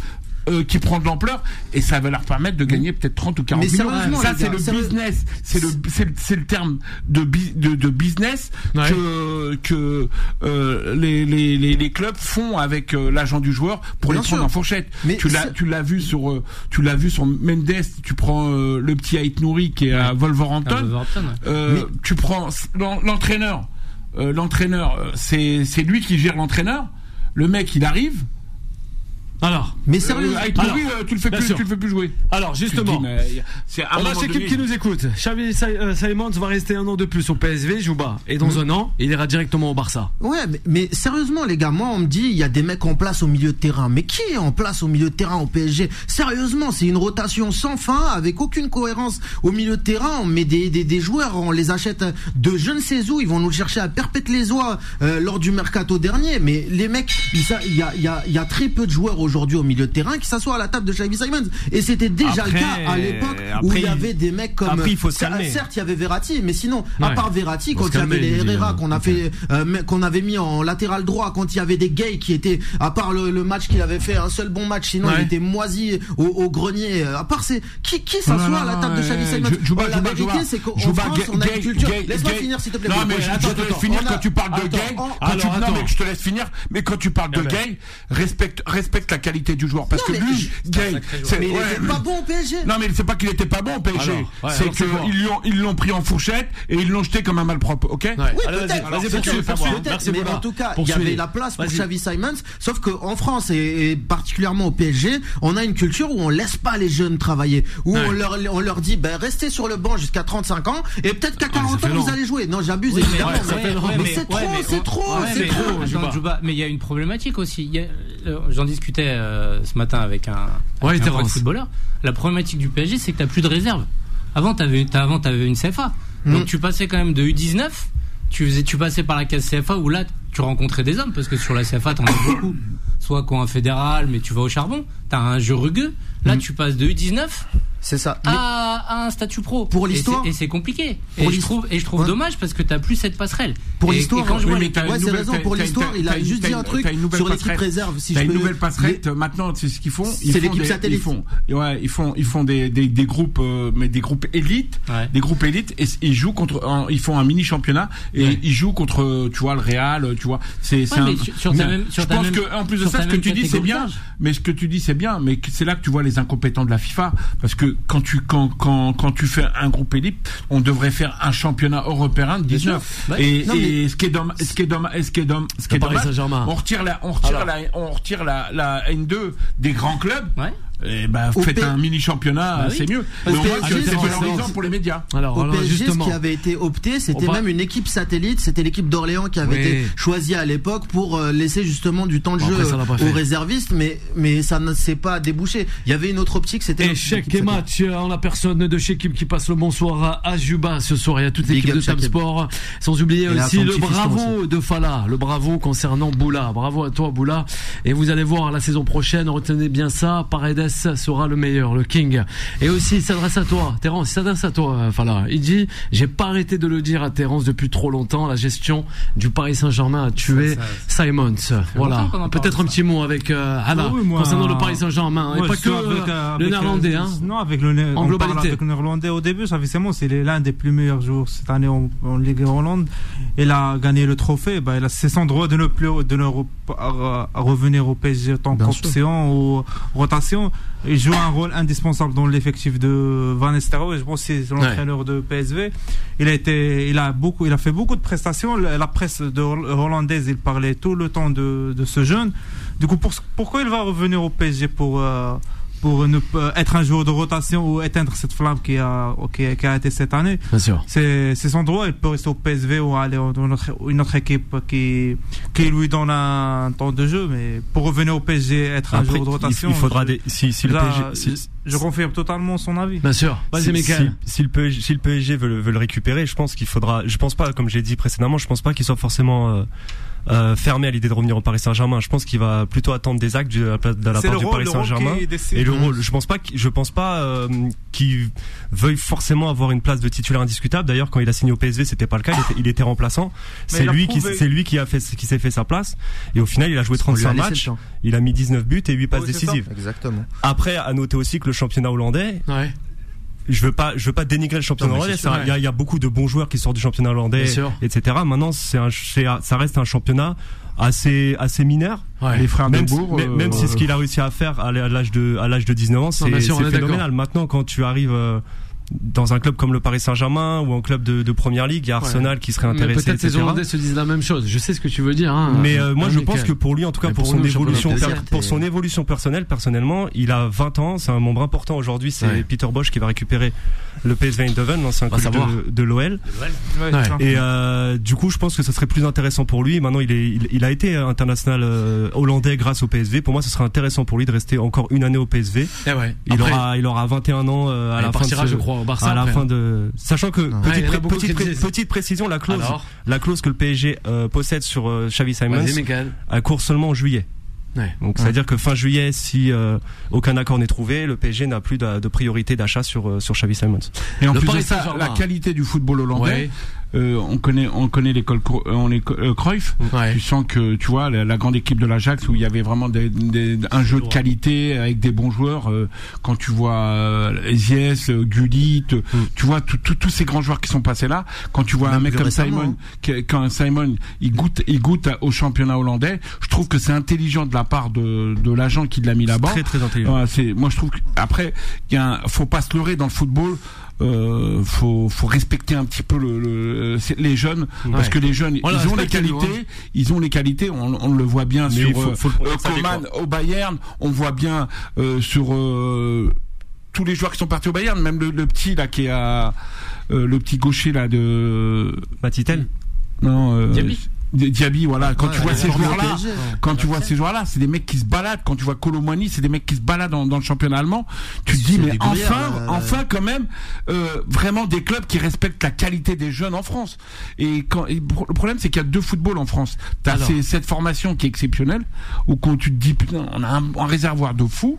Euh, qui prend de l'ampleur et ça va leur permettre de gagner peut-être 30 ou 40 Mais millions. sérieusement, Ça c'est le business, c'est le c'est le, c'est le terme de, de de business Ouais. que que euh, les, les, les les clubs font avec euh, l'agent du joueur pour Bien les prendre sûr. en fourchette. Mais tu l'as tu l'as vu sur tu l'as vu sur Mendes, tu prends euh, le petit Ait Nouri qui est à Wolverhampton. Wolverhampton, ouais. Euh, Mais- tu prends l'en- l'entraîneur, euh, l'entraîneur, c'est c'est lui qui gère l'entraîneur. Le mec, il arrive. Alors, Mais sérieux, Euh, avec Alors, euh, tu le fais plus, sûr. tu le fais plus jouer. alors justement. c'est On a donné- qui nous écoute. Xavi euh, Simons va rester un an de plus au PSV, joue bas. Et dans un an, il ira directement au Barça. Ouais, mais, mais sérieusement, les gars, moi, on me dit, il y a des mecs en place au milieu de terrain. Mais qui est en place au milieu de terrain au PSG Sérieusement, c'est une rotation sans fin, avec aucune cohérence au milieu de terrain. On met des, des, des joueurs, on les achète de je ne sais où. Ils vont nous chercher à perpète les oies euh, lors du mercato dernier. Mais les mecs, il y a, y, a, il y a très peu de joueurs aujourd'hui au milieu de terrain qui s'assoient à la table de Xavi Simons. Et c'était déjà Après, le cas à l'époque où il y avait des mecs comme. après, il faut se Cer- calmer. Certes, il y avait Verratti, mais sinon, à part Verratti, quand il y avait les Herrera euh, qu'on a fait euh, qu'on avait mis en latéral droit quand il y avait des gays qui étaient à part le, le match qu'il avait fait un seul bon match sinon Ouais. il était moisi au, au grenier à part c'est qui qui s'assoit à la table de Xavi euh, Simons Oh, la vérité c'est qu'en France on a une culture laisse-moi finir s'il te plaît Non, mais je, te laisse finir quand tu parles de gay. non, mais je te laisse finir. Mais quand tu parles de Eh ben. gay, respecte, respecte la qualité du joueur. Parce Non, que lui, gay, c'est, ouais, pas bon au PSG Non mais c'est pas qu'il était pas bon au PSG, ouais, c'est qu'ils l'ont ils l'ont pris en fourchette et ils l'ont jeté comme un malpropre, ok Ouais. Oui, peut-être. mais en tout cas, il y avait la place pour. Xavi Simons. Sauf qu'en France et, et particulièrement au PSG, on a une culture où on laisse pas les jeunes travailler, où on leur on leur dit ben restez sur le banc jusqu'à 35 ans et peut-être qu'à Ah, mais ça 40 fait ans vous allez jouer. Non, j'abuse évidemment. mais c'est trop, mais- c'est trop, c'est mais- trop. mais il y a une problématique aussi. Euh, J'en discutais euh, ce matin avec un, Ouais, un footballeur. La problématique du PSG, c'est que t'as plus de réserve. Avant, t'avais t'as- avant, une CFA. Donc Mm. tu passais quand même de U19. Tu faisais, tu passais par la case CFA où là, tu rencontrais des hommes parce que sur la CFA, t'en as beaucoup. Soit qu'en fédéral, mais tu vas au charbon. T'as un jeu rugueux. Là, tu passes de U19 C'est ça. À, à un statut pro. Pour l'histoire- Et c'est compliqué. Pour Et je trouve, et je trouve Ouais. dommage parce que t'as plus cette passerelle. Pour l'histoire, quand je vois les Ouais, c'est raison. Pour l'histoire, il a juste dit un truc sur l'équipe réserve. Si T'as une nouvelle passerelle. Maintenant, c'est ce qu'ils font. Ils C'est font l'équipe satellite. Ils font, ouais, ils font, ils font des, des, des groupes, euh, mais des groupes élites, des groupes élites, et ils jouent contre, ils font un mini championnat et ils jouent contre, tu vois, le Real, tu vois. C'est, c'est je pense que, en plus de ça, ce que tu dis, c'est bien. Mais ce que tu dis, c'est bien. Mais c'est là que tu vois les incompétents de la FIFA, parce que quand tu, quand, quand, quand tu fais un groupe élite, on devrait faire un championnat européen de 19. Ouais. Et, Non, mais- et ce qui est dommage, ce qui est dommage, ce qui est dommage, ce qui est dommage, on retire la, on retire Alors. la, on retire la, la N2 des grands clubs. Ouais. Et ben, faites P- un mini championnat, Bah oui. c'est mieux. Mais au moins, PSG, c'est valorisant pour les médias. Alors, Au alors, PSG, justement. ce qui avait été opté, c'était même une équipe satellite. C'était l'équipe d'Orléans qui avait Oui. été choisie à l'époque pour euh, laisser justement du temps de Bon, jeu après, aux réservistes, mais mais ça ne s'est pas débouché. Il y avait une autre optique, c'était Échec et match euh, en la personne de Shekib qui passe le bonsoir à Ajuba ce soir et à toute l'équipe de Tam. Sport. Sans oublier Et aussi le bravo de Fala, le bravo concernant Boula. Bravo à toi Boula. Et vous allez voir la saison prochaine, retenez bien ça, Paredes sera le meilleur, le king. Et aussi il s'adresse à toi, Terence, il s'adresse à toi euh, Fala. Il dit, j'ai pas arrêté de le dire à Terence depuis trop longtemps, la gestion du Paris Saint-Germain a tué Simons. Voilà. Peut-être un petit mot avec euh, Ah oui, concernant le Paris Saint-Germain. Et pas que avec, euh, euh, le avec, néerlandais. euh, Hein. Non, avec le, En on globalité. avec le néerlandais au début, ça c'est l'un des plus meilleurs joueurs cette année en, en Ligue Hollande. Il a gagné le trophée, bah, il a, c'est son droit de ne plus, de ne re- à- à revenir au PSG en tant qu'option ou rotation. Il joue un rôle indispensable dans l'effectif de Van Nistelrooy. Je pense que c'est l'entraîneur de PSV. Il a été, il a beaucoup, il a fait beaucoup de prestations. La la presse de, hollandaise, il parlait tout le temps de, de ce jeune. Du coup, pour- pourquoi il va revenir au PSG pour euh, pour ne pas être un joueur de rotation ou éteindre cette flamme qui a qui a, qui a été cette année Bien sûr. C'est son droit. Il peut rester au PSV ou aller dans une autre, une autre équipe qui qui lui donne un temps de jeu. Mais pour revenir au PSG, être un joueur de rotation, il faudra je, des, si, si le là, PSG, si- je confirme totalement son avis. Bien sûr. Vas-y, si, si- si le PSG, si le PSG veut, le- veut le récupérer, je pense qu'il faudra. Je pense pas, comme j'ai dit précédemment, je pense pas qu'il soit forcément euh, euh, fermé à l'idée de revenir au Paris Saint-Germain. Je pense qu'il va plutôt attendre des actes de la, part- de la part du Paris Saint-Germain. Et le rôle, je pense pas, je pense pas euh, qu'il veuille forcément avoir une place de titulaire indiscutable. D'ailleurs, quand il a signé au PSV, c'était pas le cas. Il était, il était remplaçant. C'est lui qui, prouvé- c'est lui qui a fait, qui s'est fait sa place. Et au final, il a joué On lui a 35 laissé matchs. Il a mis 19 buts et 8 passes décisives. Exactement. Après, à noter aussi que le championnat hollandais, Ouais. je veux pas, je veux pas dénigrer le championnat Non, hollandais. Il y, a- il y a beaucoup de bons joueurs qui sortent du championnat hollandais, etc. Maintenant, c'est ça reste un championnat assez, assez mineur. Ouais. Les frères Même, mais- euh, même si ce qu'il a réussi à faire à l'âge de, à l'âge de 19 ans, c'est phénoménal. Maintenant, quand tu arrives, euh, dans un club comme le Paris Saint-Germain ou un club de, de première ligue, il y a Arsenal qui serait intéressé. Peut-être les. Hollandais se disent la même chose. Je sais ce que tu veux dire. Hein. Mais euh, moi, je Nickel. pense que pour lui, en tout cas, pour, pour son nous, évolution, pour son évolution personnelle, personnellement, il a 20 ans, c'est un membre important aujourd'hui. C'est Ouais. Peter Bosch qui va récupérer le PSV Eindhoven, l'ancien club savoir. de, de l'OL. Ouais, ça. Et euh, du coup, je pense que ce serait plus intéressant pour lui. Maintenant, il, est, il, il a été international euh, hollandais grâce au PSV. Pour moi, ce serait intéressant pour lui de rester encore une année au PSV. Eh ouais. Il aura, il aura 21 ans euh, à la fin de je crois, au Barça. à la après, fin hein. de, sachant que Ouais, petite, pré- pré- précision, la clause, Alors la clause que le PSG euh, possède sur euh, Xavi Simons, elle court seulement en juillet. Ouais. Donc c'est à dire que fin juillet, si euh, aucun accord n'est trouvé, le PSG n'a plus de, de priorité d'achat sur euh, sur Xavi Simons. Et en Le plus de ça, la qualité du football hollandais, Ouais. Euh, on connaît, on connaît l'école, euh, on est euh, Cruyff. Ouais. Tu sens que, tu vois, la, la grande équipe de l'Ajax où il y avait vraiment des, des- un jeu de qualité avec des bons joueurs. euh, quand tu vois euh, Zies, euh, Gullit, euh, tu vois tous ces grands joueurs qui sont passés là. Quand tu vois Même un mec comme Simon, qui- quand Simon, il goûte, il goûte au championnat hollandais. Je trouve que c'est intelligent de la part de, de l'agent qui l'a mis là-bas. Très très intelligent. Ouais, c'est moi je trouve que après il faut pas se leurrer dans le football euh, faut faut respecter un petit peu le, le- les jeunes parce que les jeunes On ils ont les nous, qualités ils ont les qualités on, on le voit bien Mais sur faut- euh, faut le Coman au Bayern on voit bien euh, sur euh, tous les joueurs qui sont partis au Bayern même le, le petit là qui est à euh, le petit gaucher là de Matitel. non euh, Diaby. Di- Diaby voilà quand Ouais, tu vois ces formé au joueurs là PSG. quand tu vois ces joueurs-là, c'est des mecs qui se baladent. Quand tu vois Colomani, c'est des mecs qui se baladent dans, dans le championnat allemand. Tu te dis, mais enfin, enfin quand même, euh, vraiment des clubs qui respectent la qualité des jeunes en France. Et, quand, et le problème, c'est qu'il y a deux footballs en France. T'as cette formation qui est exceptionnelle, où quand tu te dis, putain, on a un, un réservoir de fous.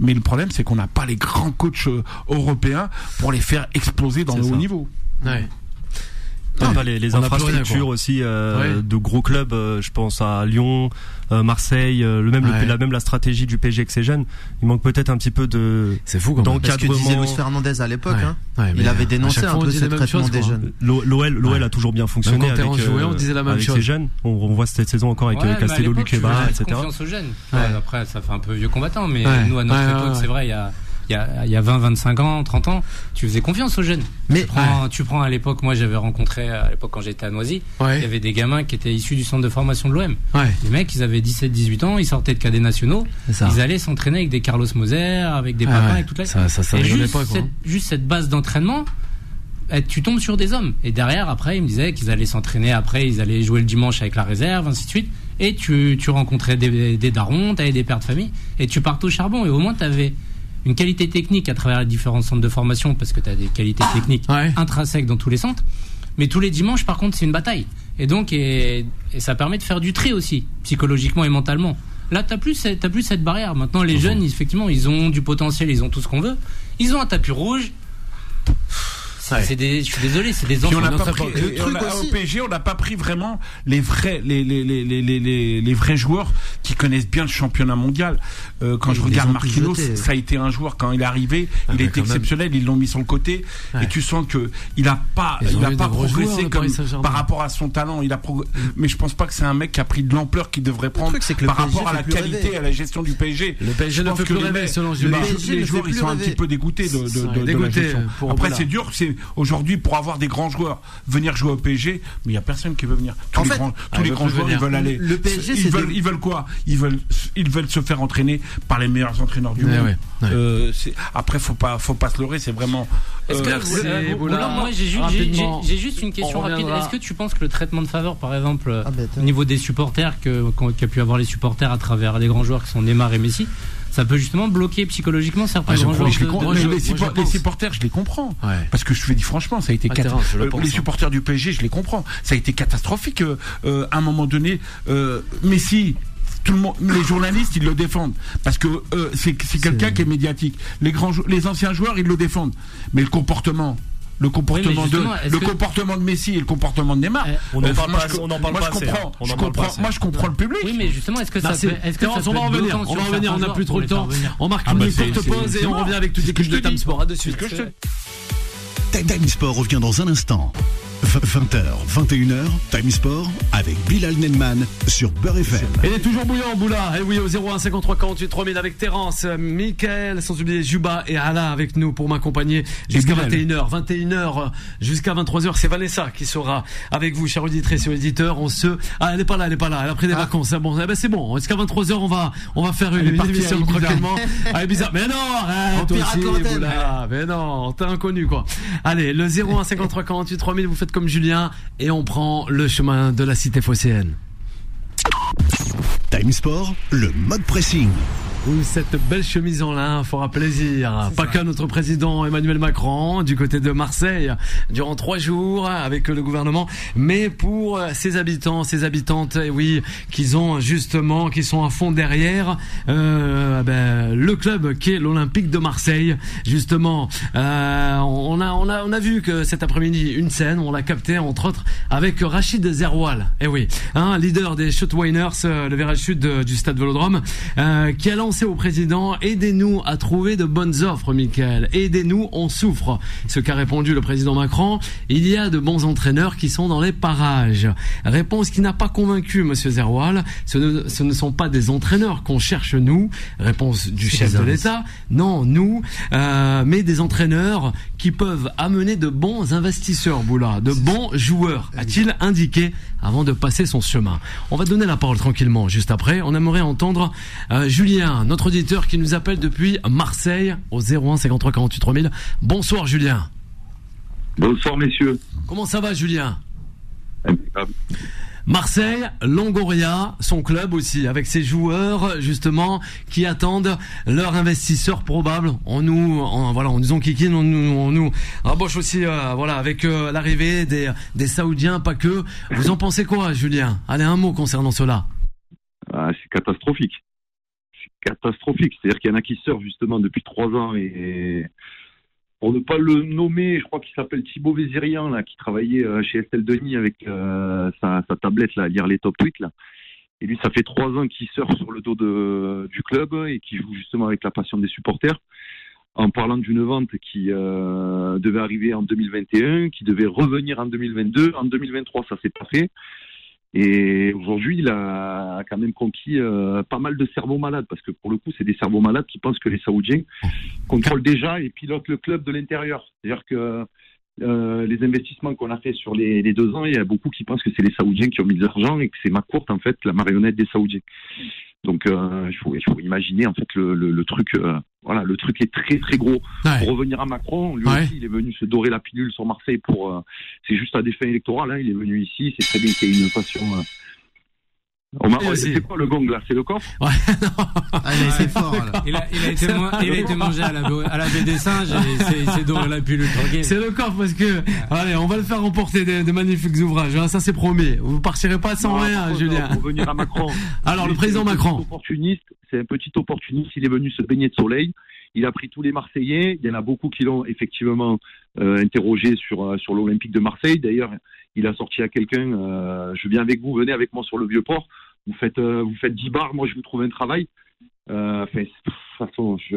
Mais le problème, c'est qu'on n'a pas les grands coachs euh, européens pour les faire exploser dans le haut niveau. Ouais. T'as pas les, les rien, infrastructures aussi euh, Ouais. de gros clubs. euh, je pense à Lyon, euh, Marseille, euh, le même Ouais. le, la même la stratégie du PSG avec ses jeunes. Il manque peut-être un petit peu de C'est fou quand même. Parce que disait. Luis Fernandez à l'époque, Ouais. hein. Il avait dénoncé un peu ce traitement choses, des quoi. jeunes. L'O- L'OL, l'OL Ouais. a toujours bien fonctionné quand avec, Terence jouait, on disait la même avec chose. ses jeunes. On, on voit cette saison encore avec euh, Castello, Luqueba, etc. confiance aux jeunes. Après, ça fait un peu vieux combattant, mais nous, à notre époque, c'est vrai, il y a, il y, a, il y a 20, 25 ans, 30 ans, tu faisais confiance aux jeunes. Mais Tu prends, tu prends à l'époque, moi j'avais rencontré à l'époque quand j'étais à Noisy, il y avait des gamins qui étaient issus du centre de formation de l'OM. Ouais. Les mecs, ils avaient 17-18 ans, ils sortaient de cadets nationaux, ils allaient s'entraîner avec des Carlos Moser, avec des Ouais, papins et toute la. Ça, ça, ça et rigolait juste, pas, quoi. cette, juste cette base d'entraînement, eh, tu tombes sur des hommes. Et derrière, après, ils me disaient qu'ils allaient s'entraîner, après, ils allaient jouer le dimanche avec la réserve, ainsi de suite. Et tu, tu rencontrais des, des darons, t'avais des pères de famille, et tu partais au charbon. Et au moins, t'avais une qualité technique à travers les différents centres de formation, parce que t'as des qualités techniques Ouais. intrinsèques dans tous les centres. Mais tous les dimanches, par contre, c'est une bataille. Et donc, et, et ça permet de faire du tri aussi, psychologiquement et mentalement. Là, t'as plus, plus cette barrière. Maintenant, les jeunes, ils- effectivement, ils ont du potentiel, ils ont tout ce qu'on veut. Ils ont un tapis rouge. C'est Ouais. c'est des, je suis désolé, c'est des enfants. Le on truc a- aussi- au PSG, on n'a pas pris vraiment les vrais, les, les, les, les, les, les, les vrais joueurs qui connaissent bien le championnat mondial. Euh, quand je regarde Marquinhos, ça a été un joueur quand il est arrivé, Ah, il était exceptionnel, ils l'ont mis sur le côté, Ouais. et tu sens que il a pas, il a pas progressé comme par rapport à son talent. Il a progr- mais je pense pas que c'est un mec qui a pris de l'ampleur qu'il devrait prendre par PSG rapport à la qualité à la gestion du PSG. Le PSG Je ne que plus les rêver, selon les, ne joueurs, ils sont un petit peu dégoûtés de, de, Ils sont de- de la gestion. pour Après, c'est dur. C'est aujourd'hui pour avoir des grands joueurs venir jouer au PSG, mais il y a personne qui veut venir. Tous En les fait- grands, Ah, tous les grands joueurs, ils veulent aller. Le PSG, ils veulent, des- ils veulent quoi? Ils veulent, ils veulent se faire entraîner par les meilleurs entraîneurs du Ouais, monde. ouais, ouais. Euh, après, faut pas, faut pas se leurrer. C'est vraiment. Est-ce euh, euh, moi j'ai juste une question on rapide. Est-ce que tu penses que le traitement de faveur, par exemple, Ah, bête, au niveau des supporters qu'a pu avoir les supporters à travers les grands joueurs qui sont Neymar et Messi, ça peut justement bloquer psychologiquement certains je les supporters, je les comprends. Ouais. Parce que je te dis franchement, ça a été euh, les supporters du PSG, je les comprends. Ça a été catastrophique. euh, euh, à un moment donné, euh, Messi. Tout le monde, les journalistes, ils le défendent parce que euh, c'est quelqu'un qui est médiatique. Les grands, les anciens joueurs, ils le défendent. Mais le comportement, le comportement de, le que- comportement de Messi et le comportement de Neymar. On en euh, parle moi, pas je- on en parle moi, pas je comprends, hein. On en parle moi, je comprends le public. Oui, mais justement, est-ce que ça peut, est-ce que Terence, ça on peut va revenir. bloquant On va revenir. certains On n'a plus trop le les temps. venir On marque Ah une courte pause et on revient avec toute C'est ce que l'équipe je de dis. Sport. À de suite. Time Sport revient dans un instant. 20h, 21h, Time Sport avec Bilal Nenman sur Beurre FM. Il est toujours bouillant, Boula. Et oui, au 01 53 48 3000 avec Terence, Michael, sans oublier Juba et Ala avec nous pour m'accompagner jusqu'à 21h. 21h jusqu'à 23h, c'est Vanessa qui sera avec vous, chers auditrices et auditeurs. On se, ah, elle est pas là, elle est pas là. Elle a pris des vacances. C'est bon, eh ben, c'est bon. Jusqu'à 23h, on va, on va faire une, une émission tranquillement. Ah, bizarre. Mais non, arrête aussi, Boula. Mais non, t'es inconnu, quoi. Allez, le 01 53 48 3000, vous faites comme Julien et on prend le chemin de la cité phocéenne. Time Sport, le mode pressing. Oui, cette belle chemise en lin fera plaisir. Pas qu'à notre président Emmanuel Macron du côté de Marseille durant trois jours avec le gouvernement, mais pour ses habitants, ses habitantes, et oui, qu'ils ont justement, qui sont à fond derrière euh, ben, le club qui est l'Olympique de Marseille. Justement, euh, on a on a on a vu que cet après-midi une scène, on l'a capté entre autres avec Rachid Zerwal. Et oui, hein, leader des Shootwiners, euh, le virage sud du stade Vélodrome, euh, qui a lancé au président aidez-nous à trouver de bonnes offres, Michael. Aidez-nous, on souffre. Ce qu'a répondu le président Macron, il y a de bons entraîneurs qui sont dans les parages. Réponse qui n'a pas convaincu Monsieur Zerwal. Ce ne, ce ne sont pas des entraîneurs qu'on cherche nous. Réponse du chef de l'État. Non, nous, euh, mais des entraîneurs qui peuvent amener de bons investisseurs, Boula, de bons joueurs, a-t-il indiqué avant de passer son chemin. On va donner la parole tranquillement juste après. On aimerait entendre euh, Julien, notre auditeur qui nous appelle depuis Marseille au 01 53 48 3000. Bonsoir Julien. Bonsoir messieurs. Comment ça va Julien? Impeccable. Marseille, Longoria, son club aussi, avec ses joueurs justement qui attendent leur investisseur probable. On nous, on, voilà, on nous enquiquine, on nous, on nous embauche aussi, euh, voilà, avec euh, l'arrivée des, des Saoudiens, pas que. Vous en pensez quoi, Julien? Allez, un mot concernant cela. Ah, c'est catastrophique. Catastrophique. C'est-à-dire qu'il y en a qui sortent justement depuis trois ans et pour ne pas le nommer, je crois qu'il s'appelle Thibaut Vézirian, là, qui travaillait euh, chez Estelle Denis avec euh, sa, tablette, là, à lire les top tweets, là. Et lui, ça fait trois ans qu'il surfe sur le dos de, du club et qui joue justement avec la passion des supporters. En parlant d'une vente qui euh, devait arriver en 2021, qui devait revenir en 2022. En 2023, ça s'est pas fait. Et aujourd'hui, il a quand même conquis euh, pas mal de cerveaux malades, parce que pour le coup, c'est des cerveaux malades qui pensent que les Saoudiens contrôlent déjà et pilotent le club de l'intérieur. C'est-à-dire que euh, les investissements qu'on a fait sur les, les, deux ans, il y a beaucoup qui pensent que c'est les Saoudiens qui ont mis de l'argent et que c'est ma courte, en fait, la marionnette des Saoudiens. Donc, euh, il, faut, il faut imaginer, en fait, le, le, le truc... Euh, voilà, le truc est très très gros. Ouais. Pour revenir à Macron, lui Ouais. aussi, il est venu se dorer la pilule sur Marseille pour. c'est juste à des fins électorales. Hein, il est venu ici. C'est très bien qu'il y ait une passion. C'est quoi le gong là? C'est le coffre? Ouais, non. Ah, il a été fort, là. Il a, il a été, mo- il a été mangé à la, à la baie des singes et s'est doré la pilule. tranquille. C'est le corps parce que, allez, on va le faire remporter des, des magnifiques ouvrages. hein, ça c'est promis. Vous partirez pas sans Non, rien, contre, Julien. Pour revenir à Macron. Alors, le président c'est un petit Macron. Opportuniste, c'est un petit opportuniste. Il est venu se baigner de soleil. Il a pris tous les Marseillais. Il y en a beaucoup qui l'ont effectivement euh, interrogé sur euh, sur l'Olympique de Marseille. D'ailleurs, il a sorti à quelqu'un. euh, je viens avec vous. Venez avec moi sur le vieux port. Vous faites vous faites 10 bars. Moi, je vous trouve un travail. Euh, enfin, de toute façon, je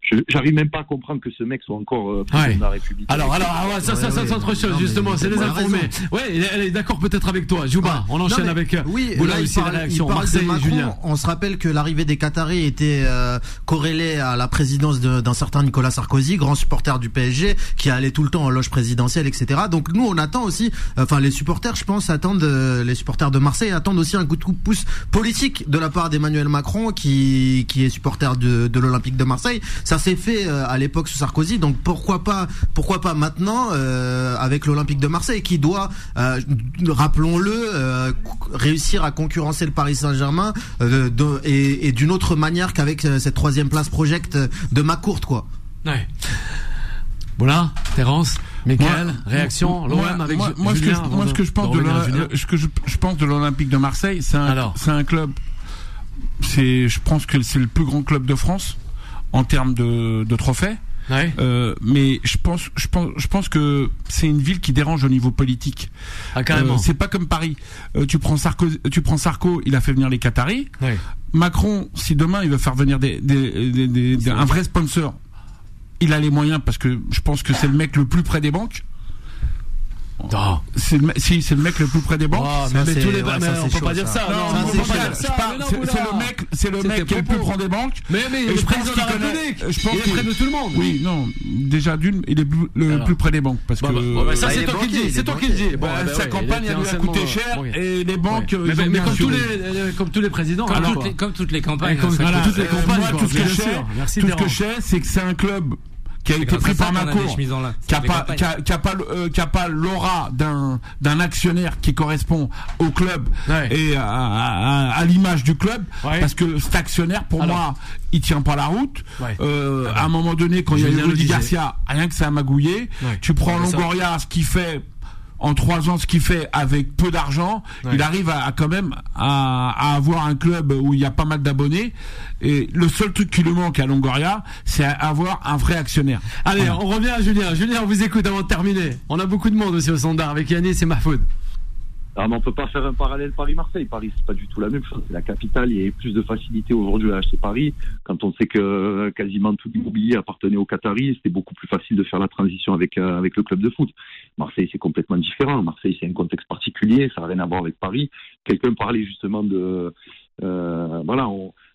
je- j'arrive même pas à comprendre que ce mec soit encore euh, président Ouais. de la République. Alors, alors, ah ouais, ça, ça, Ouais, ça, ouais, c'est autre chose, justement, c'est les informés. Ouais, est, elle est d'accord peut-être avec toi. Juba, on enchaîne Non, avec, euh, oui, Boula là, il aussi, parle, la réaction. il parle Marseille de et Macron. Julien. On se rappelle que l'arrivée des Qataris était euh, corrélée à la présidence de- d'un certain Nicolas Sarkozy, grand supporter du PSG, qui allait tout le temps en loge présidentielle, etc. Donc nous, on attend aussi, enfin les supporters, je pense, attendent, euh, les supporters de Marseille attendent aussi un coup de coup de pouce politique de la part d'Emmanuel Macron, qui qui est supporter de, de l'Olympique de Marseille. Ça s'est fait euh, à l'époque sous Sarkozy, donc pourquoi pas, pourquoi pas maintenant euh, avec l'Olympique de Marseille, qui doit, euh, rappelons-le, euh, réussir à concurrencer le Paris Saint-Germain euh, de- et, et d'une autre manière qu'avec cette troisième place project de Macourte, quoi. Ouais. Voilà, Terence, Michael, Moi- réaction, l'OM moi, avec moi, Ju- moi, ce que Julien. je, moi, ce que je pense de, revenir à l'Ola- Julien. ce que je, je pense de l'Olympique de Marseille, c'est un, c'est un club. C'est, je pense que c'est le plus grand club de France en termes de, de trophées. Ouais. Euh, mais je pense, je pense, je pense que c'est une ville qui dérange au niveau politique. Ah, carrément. Euh, c'est pas comme Paris. Euh, tu prends Sarko, tu prends Sarko, il a fait venir les Qataris. Ouais. Macron, si demain il veut faire venir des, des, des- des- des- un vrai sponsor, il a les moyens parce que je pense que c'est le mec le plus près des banques. Non. C'est le, me- si, c'est le mec le plus près des banques. Oh, mais, mais c'est- tous les ouais, ça, on peut pas dire ça. ça. Non, non, on on peut peut pas dire ça. c'est- le mec, c'est le mec qui est le plus près des banques. Mais mais Et le je pense président de la qu'il connaît- République, je pense il est près de tout le monde. Oui, non. Déjà d'une, il est le Alors. plus près des banques parce que bah, bah, ça Bah, c'est est toi qui le dis, c'est est toi qui le dis. sa campagne elle lui a coûté cher euh, et les banques ils Mais, comme tous les euh, comme tous les présidents. Comme, toutes les, campagnes. Comme- toutes les Euh, campagnes, tout ce que je sais, c'est que c'est un club qui a été pris par qu'on a Macron, des chemises en lin. C'est qui a les pas, qui a, pas, euh, qui a pas l'aura d'un d'un actionnaire qui correspond au club Ouais. et à, à- à- à l'image du club, Ouais. parce que cet actionnaire, pour Alors. moi, il tient pas la route. Ouais. Euh, à un moment donné, quand il y a eu Rudy. Garcia, rien que ça a magouillé. Ouais. Tu prends Longoria, ce qu'il fait en trois ans, ce qu'il fait avec peu d'argent, Ouais. il arrive à, à quand même à, à avoir un club où il y a pas mal d'abonnés. Et le seul truc qui lui manque à Longoria, c'est avoir un vrai actionnaire. Allez, Voilà. on revient à Julien. Julien, on vous écoute avant de terminer. On a beaucoup de monde aussi au standard avec Yanis et Mahfoud. Ah, on peut pas faire un parallèle Paris-Marseille. Paris, c'est pas du tout la même chose. C'est la capitale. Il y a plus de facilité aujourd'hui à acheter Paris. Quand on sait que euh, quasiment tout l'immobilier appartenait aux Qataris, c'était beaucoup plus facile de faire la transition avec euh, avec le club de foot. Marseille, c'est complètement différent. Marseille, c'est un contexte particulier. Ça n'a rien à voir avec Paris. Quelqu'un parlait justement de euh, voilà.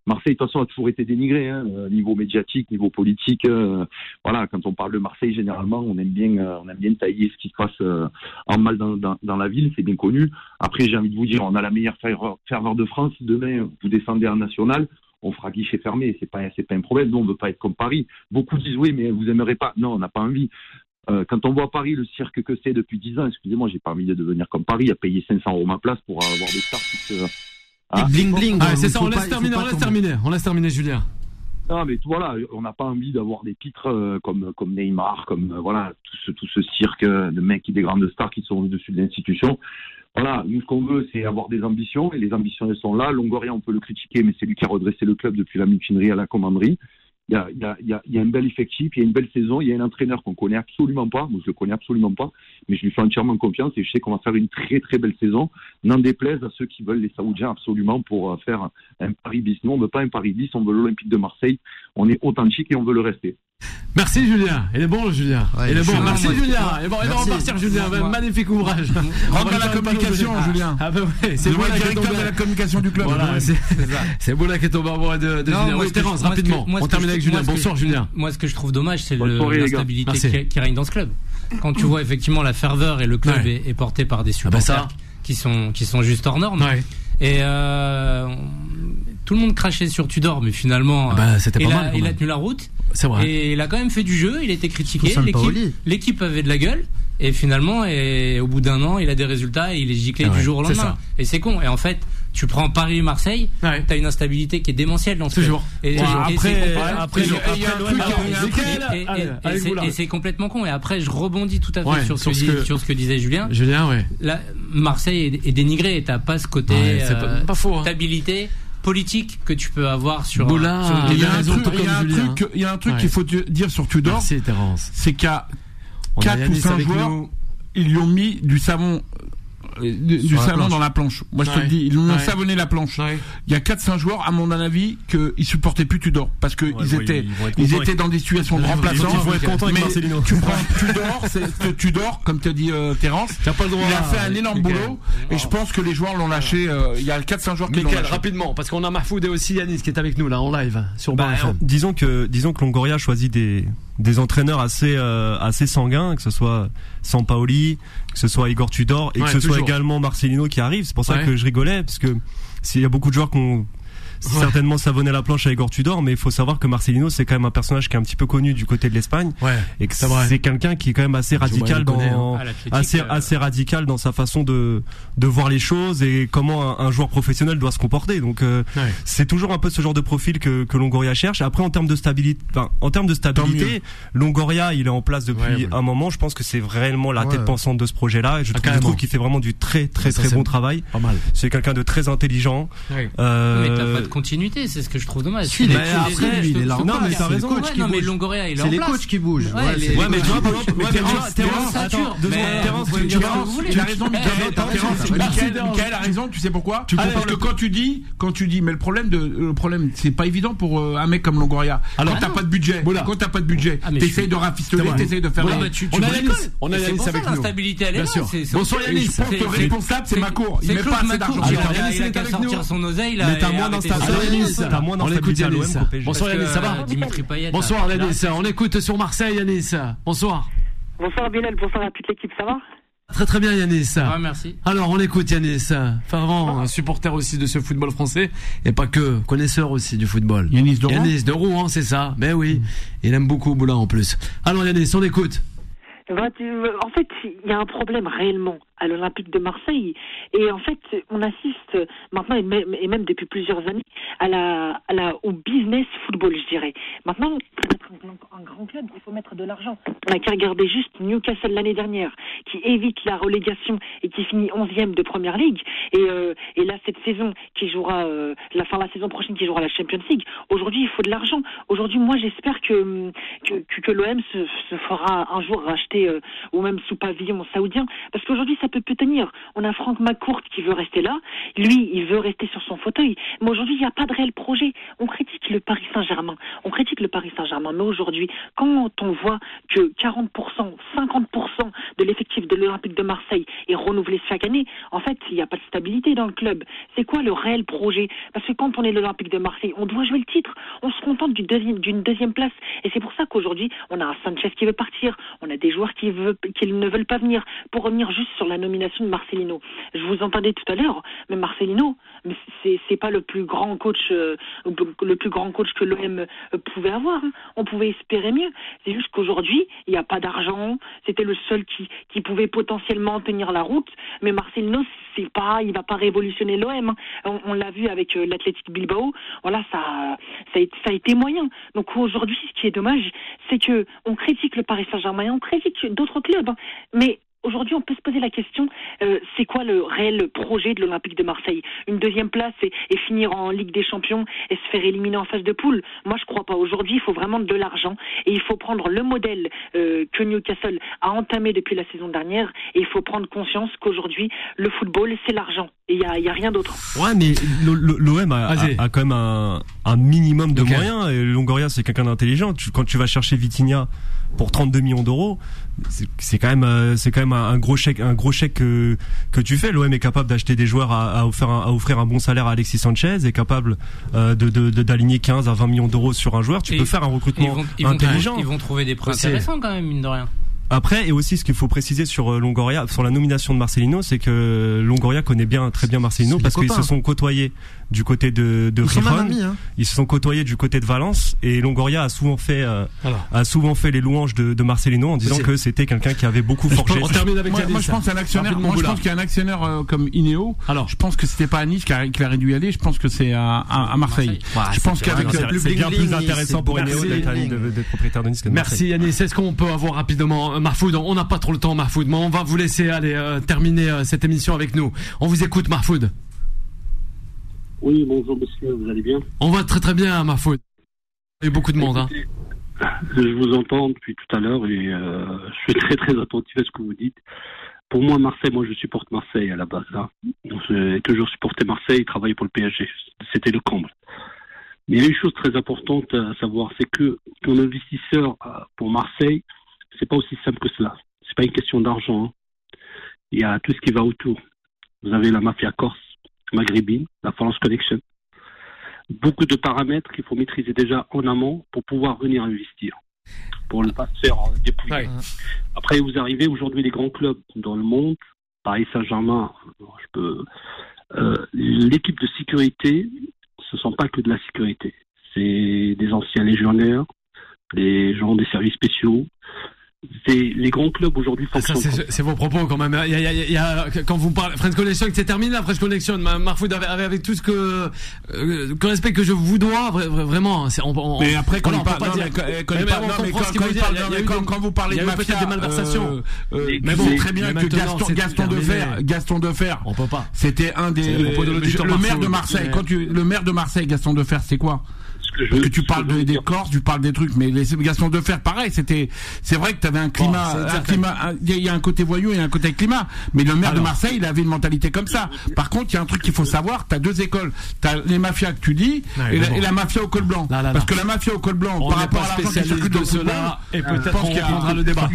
Marseille, de toute façon, a toujours été dénigré, hein, euh, niveau médiatique, niveau politique. euh, voilà, quand on parle de Marseille, généralement, on aime bien, euh, on aime bien tailler ce qui se passe en mal dans, la ville, c'est bien connu. Après, j'ai envie de vous dire, on a la meilleure ferveur, de France. Demain, vous descendez en national, on fera guichet fermé. C'est pas, c'est pas un problème. Nous, on veut pas être comme Paris. Beaucoup disent oui, mais vous aimerez pas. Non, on n'a pas envie. Quand on voit Paris, le cirque que c'est depuis 10 ans, excusez-moi, j'ai pas envie de devenir comme Paris, à payer 500 euros ma place pour avoir des stars qui se, Ah. Bling bling. Ah, c'est ça, on laisse terminer, on laisse terminer. On laisse terminer, Julien. Non, mais tout, voilà, on n'a pas envie d'avoir des titres euh, comme comme Neymar, comme euh, voilà tout ce tout ce cirque de mecs qui des grandes stars qui sont au-dessus de l'institution. Voilà, nous ce qu'on veut, c'est avoir des ambitions et les ambitions elles sont là. Longoria, on peut le critiquer, mais c'est lui qui a redressé le club depuis la mutinerie à la commanderie. Il y a, il y, a, il y, a, un bel effectif, il y a une belle saison, il y a un entraîneur qu'on connaît absolument pas. Moi, je le connais absolument pas, mais je lui fais entièrement confiance et je sais qu'on va faire une très très belle saison. N'en déplaise à ceux qui veulent les Saoudiens absolument pour euh, faire un Paris bis. Nous, on veut pas un Paris bis, on veut l'Olympique de Marseille. On est authentique et on veut le rester. Merci Julien. Il est bon, le Julien. Ouais, il est bon. Merci moi, Julien. moi, Et bon, il va repartir, Julien. Moi, moi- Magnifique ouvrage. Rentre dans la communication, Julien. Ah, bah ouais, c'est est directeur de la communication du club. Voilà, c'est là qui est tombé amoureux de, de Non, Julien. moi, Oui, Terence, rapidement. On termine je- avec Julien. Bonsoir, Julien. Moi, ce que je trouve dommage, c'est l'instabilité qui, règne dans ce club. Quand tu vois effectivement la ferveur et le club est, porté par des Ah bah supporters qui sont qui sont juste hors normes. Et euh, tout le monde crachait sur Tudor, mais finalement, Ah bah, c'était il, pas a, mal, quand il a tenu la route. C'est vrai. Et il a quand même fait du jeu. Il a été critiqué. L'équipe, avait de la gueule. Et finalement, et au bout d'un an, il a des résultats et il est giclé Ah ouais, du jour au c'est lendemain. Et c'est con. Et en fait, tu prends Paris Marseille, Ouais. t'as une instabilité qui est démentielle dans ce. Toujours. Et, Toujours. et- et Après- c'est- après, et- il a- et- il a a- et- et- et- et c'est- et complètement con. Et après, je rebondis tout à fait Ouais, sur, ce sur que ce dit- que- sur ce que disait Julien. Julien, ouais. Là, Marseille est, est dénigré et t'as pas ce côté euh, pas- pas faux, hein. stabilité politique que tu peux avoir sur, Boula, sur Il y un truc, il y a un Julien. truc, il y a un truc Ouais. qu'il faut dire sur Tudor, c'est a 4 ou Yanis 5 avec joueurs, nous. ils lui ont mis du savon du, savon dans la planche. Moi je te le dis, ils lui ont Ouais. savonné la planche. Ouais. Il y a 4-5 joueurs, à mon avis, qu'ils supportaient plus Tudor parce que Ouais, ils étaient, ils étaient dans des situations de remplaçants. Ils vont être contents avec Mais Marcelino. tu prends Tudor, c'est que Tudor, comme te dit euh, Terence, il a fait un énorme boulot et je pense que les joueurs l'ont lâché. euh, Il y a 4-5 joueurs qui l'ont lâché. rapidement, parce qu'on a Mahfoud et aussi Yanis qui est avec nous là en live sur Bah, disons que disons que Longoria choisit des des entraîneurs assez euh, assez sanguins, que ce soit Sampaoli, que ce soit Igor Tudor et Ouais, que ce soit également Marcelino qui arrive. C'est pour ça Ouais. que je rigolais parce que s'il y a beaucoup de joueurs qui ont. Certainement savonné la planche à Igor Tudor, mais il faut savoir que Marcelino c'est quand même un personnage qui est un petit peu connu du côté de l'Espagne Ouais. et que C'est quelqu'un qui est quand même assez radical connaît, dans l'Athletic, assez euh, assez radical dans sa façon de de voir les choses et comment un, un joueur professionnel doit se comporter. Donc euh, Ouais. c'est toujours un peu ce genre de profil que, que Longoria cherche. Après, en termes de stabilité, enfin, en termes de stabilité, Longoria, il est en place depuis Ouais, ouais. un moment. Je pense que c'est vraiment la Ouais. tête pensante de ce projet-là. Et je Ah, trouve, qu'il fait vraiment du très très Ça, très bon travail. Pas mal. C'est quelqu'un de très intelligent. Ouais. Euh, Continuité, c'est ce que je trouve dommage. Si, C'est mais les- après, les- lui, il est là Non, mais t'as raison. coach Ouais, qui non, mais bouge. Longoria, il est C'est en les coachs qui bougent. Ouais, mais tu vois, par exemple, Terence, tu vois, Terence, Terence, attends, deux mais secondes, vous Terence, pouvez tu- dire tu- ce que vous voulez. Il a raison, Michael. A raison. Tu sais pourquoi Tu Parce que quand tu dis, quand tu dis, mais le problème de, le problème, c'est pas évident pour euh, un mec comme Longoria. Alors- quand t'as pas de budget, quand t'as pas de budget, Ah, t'essayes de rafistoler, t'essayes de faire. Bah, on. On avec nous. l'instabilité, elle est Bien là. sûr. c'est- c'est- Bonsoir, c'est- Yanis. Je pense que le c'est- responsable, c'est Macron. Il C'est met pas assez d'argent. il a sortir son oseille là. Mais t'as et moins arrêter d'instabilité. Alors, Yanis, T'as moins d'instabilité à Yanis. l'OM qu'au PSG. Bonsoir Yanis, ça va euh, Dimitri Payet. Bonsoir Yanis, on écoute sur Marseille Yanis. Bonsoir. Bonsoir Bilal, bonsoir à toute l'équipe, ça va? Très très bien Yanis. Ouais, merci. Alors on écoute Yanis, fervent supporter aussi de ce football français et pas que, connaisseur aussi du football. Yanis de Rouen Yanis de Rouen, c'est ça. Ben oui, il aime beaucoup Boulin en plus. Alors Yanis, on écoute. Bah, tu- En fait, il y a un problème réellement à l'Olympique de Marseille. Et en fait, on assiste maintenant, et même, depuis plusieurs années, à la, au business football, je dirais. Maintenant, pour être un, un grand club, il faut mettre de l'argent. On n'a qu'à regarder juste Newcastle l'année dernière, qui évite la relégation et qui finit 11e de Première Ligue. Et, euh, et là, cette saison, qui jouera, euh, la fin de la saison prochaine, qui jouera la Champions League. Aujourd'hui, il faut de l'argent. Aujourd'hui, moi, j'espère que, que, l'OM se, se fera un jour racheter, euh, ou même sous pavillon saoudien. Parce qu'aujourd'hui, ça peut tenir. On a Franck McCourt qui veut rester là. Lui, il veut rester sur son fauteuil. Mais aujourd'hui, il n'y a pas de réel projet. On critique le Paris Saint-Germain. On critique le Paris Saint-Germain. Mais aujourd'hui, quand on voit que 40%, 50% de l'effectif de l'Olympique de Marseille est renouvelé chaque année, en fait, il n'y a pas de stabilité dans le club. C'est quoi le réel projet? Parce que quand on est l'Olympique de Marseille, on doit jouer le titre. On se contente d'une deuxième, place. Et c'est pour ça qu'aujourd'hui, on a un Sanchez qui veut partir. On a des joueurs qui, qui ne veulent pas venir. Pour revenir juste sur la nomination de Marcelino. Je vous entendais tout à l'heure, mais Marcelino, mais c'est, pas le plus grand coach, euh, le plus grand coach que l'OM euh, pouvait avoir. hein. On pouvait espérer mieux. C'est juste qu'aujourd'hui, il n'y a pas d'argent. C'était le seul qui, pouvait potentiellement tenir la route. Mais Marcelino, c'est pas, il va pas révolutionner l'OM. hein. On, l'a vu avec euh, l'Athletic Bilbao. Voilà, ça, ça, a, été- ça a été moyen. Donc aujourd'hui, ce qui est dommage, c'est que on critique le Paris Saint-Germain, on critique d'autres clubs, hein. mais Aujourd'hui, on peut se poser la question, euh, c'est quoi le réel projet de l'Olympique de Marseille? Une deuxième place et, et finir en Ligue des Champions et se faire éliminer en phase de poule? Moi, je crois pas. Aujourd'hui, il faut vraiment de l'argent et il faut prendre le modèle euh, que Newcastle a entamé depuis la saison dernière et il faut prendre conscience qu'aujourd'hui, le football, c'est l'argent et il y a, il y a rien d'autre. Ouais, mais l'O- l'O- l'OM a, a, Vas-y. a quand même un, un minimum de moyens. Et Longoria, c'est quelqu'un d'intelligent. Quand tu vas chercher Vitinha pour 32 millions d'euros, c'est quand même, euh, c'est quand même un, un gros chèque, un gros chèque que, que tu fais. L'OM est capable d'acheter des joueurs à, à offrir un, à offrir un bon salaire à Alexis Sanchez, est capable euh, de de- de- d'aligner 15 à 20 millions d'euros sur un joueur. Tu Et peux faire un Ils recrutement vont, ils, vont, intelligent. ils vont trouver des prix C'est- intéressants quand même, mine de rien. Après, et aussi ce qu'il faut préciser sur euh, Longoria, sur la nomination de Marcelino, c'est que Longoria connaît bien, très bien Marcelino parce qu'ils se sont côtoyés du côté de, de Ils sont amis, hein. Ils se sont côtoyés du côté de Valence et Longoria a souvent fait, euh, a souvent fait les louanges de, de Marcelino en disant que c'était quelqu'un qui avait beaucoup forgé. On termine avec Moi, je pense qu'un actionnaire, Rapidement, moi, je Boula. pense qu'il y a un actionnaire euh, comme Inéo. Alors. Je pense que c'était pas à Nice qu'il a, aurait dû y aller. Je pense que c'est à, à, à Marseille. je pense qu'avec C'est- bien plus intéressant pour Inéo d'être propriétaire de Nice que de Merci. Yanis. Est-ce qu'on peut avoir rapidement Marfoud On n'a pas trop le temps Marfoud, mais on va vous laisser aller euh, terminer euh, cette émission avec nous. On vous écoute Marfoud. Oui, bonjour monsieur, vous allez bien? On va très très bien Marfoud. Il y a beaucoup de monde. Hein. Je vous entends depuis tout à l'heure et euh, je suis très très attentif à ce que vous dites. Pour moi, Marseille, moi je supporte Marseille à la base. Hein. J'ai toujours supporté Marseille, travaillé pour le PSG. C'était le comble. Mais il y a une chose très importante à savoir, c'est que qu'un investisseur pour Marseille, c'est pas aussi simple que cela. C'est pas une question d'argent. hein. Il y a tout ce qui va autour. Vous avez la mafia corse, maghrébine, la France Connection beaucoup de paramètres qu'il faut maîtriser déjà en amont pour pouvoir venir investir, pour ne pas se faire euh, dépouiller. Après, vous arrivez aujourd'hui les grands clubs dans le monde, Paris Saint-Germain, je peux. euh, L'équipe de sécurité, ce sont pas que de la sécurité. C'est des anciens légionnaires, des gens des services spéciaux, les grands clubs aujourd'hui Ah, ça, fonctionnent. c'est c'est vos propos quand même. Il y a, il y a- il y a- quand vous parlez French Connection, c'est terminé la French Connection. Ma- Marfoud, avec, avec- tout ce que, euh, que respect que je vous dois, vra- vra- vraiment. c'est- On, on- Mais après, quand on peut parle, quand- vous parlez de mafia, des malversations. euh, euh, Mais bon, très bien que Gaston, c'est Gaston de terminé. Fer, Gaston de Fer, On peut pas. c'était un des, C'est le maire de Marseille. Quand tu, le maire de Marseille, Gaston de Fer, c'est quoi? Que je que tu parles de- des. Corses, tu parles des trucs, mais les Gaston de Fer, pareil, c'était, c'est vrai que tu avais un climat, un climat, il y a- il y a un côté voyou et un côté climat. Mais le maire de. Marseille, il avait une mentalité comme ça. Par contre, il y a un truc qu'il faut savoir, tu as deux écoles. Tu as les mafias que tu dis et, la, et mafia au col blanc. Là, là, là. Parce que la mafia au col blanc, On par rapport pas à l'argent qui circule dans cela et je peut-être pense on qu'il y a- reprendra le débat.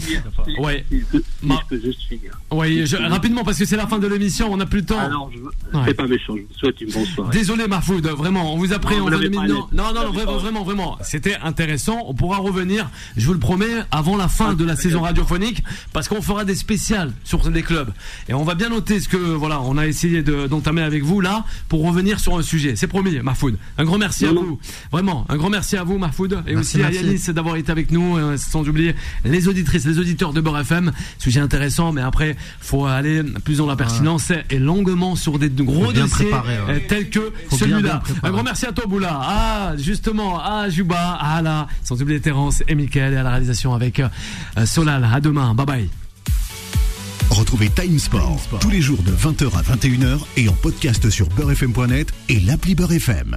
Ouais. Oui, je- rapidement parce que c'est la fin de l'émission, on n'a plus le temps. Alors, je c'est pas méchant, je vous souhaite une bonne soirée. Désolé Mahfoud, vraiment, on vous a pris Non, vous. Non, non, non, vraiment, vraiment, vraiment. C'était intéressant. On pourra revenir, je vous le promets, avant la fin de la saison radiophonique, parce qu'on fera des spéciales sur des clubs. Et on va bien noter ce que, voilà, on a essayé de- d'entamer avec vous là, pour revenir sur un sujet. C'est promis, Mahfoud. Un grand merci à Non, vous. Vraiment, un grand merci à vous, Mahfoud. Et Merci, aussi à. Yanis d'avoir été avec nous, euh, sans oublier les auditrices, les auditeurs de Beurre FM. Sujet intéressant, mais après, faut aller plus dans la pertinence et longuement sur des gros dossiers préparer, ouais. euh, tels que celui-là. Un grand merci à toi, Boula. Ah, justement, à Juba, à là, sans oublier Terence et Mickaël et à la réalisation avec euh, Solal. À demain. Bye bye. Retrouvez Time Sport tous les jours de 20h à 21h et en podcast sur beurrefm.net et l'appli Beurre FM.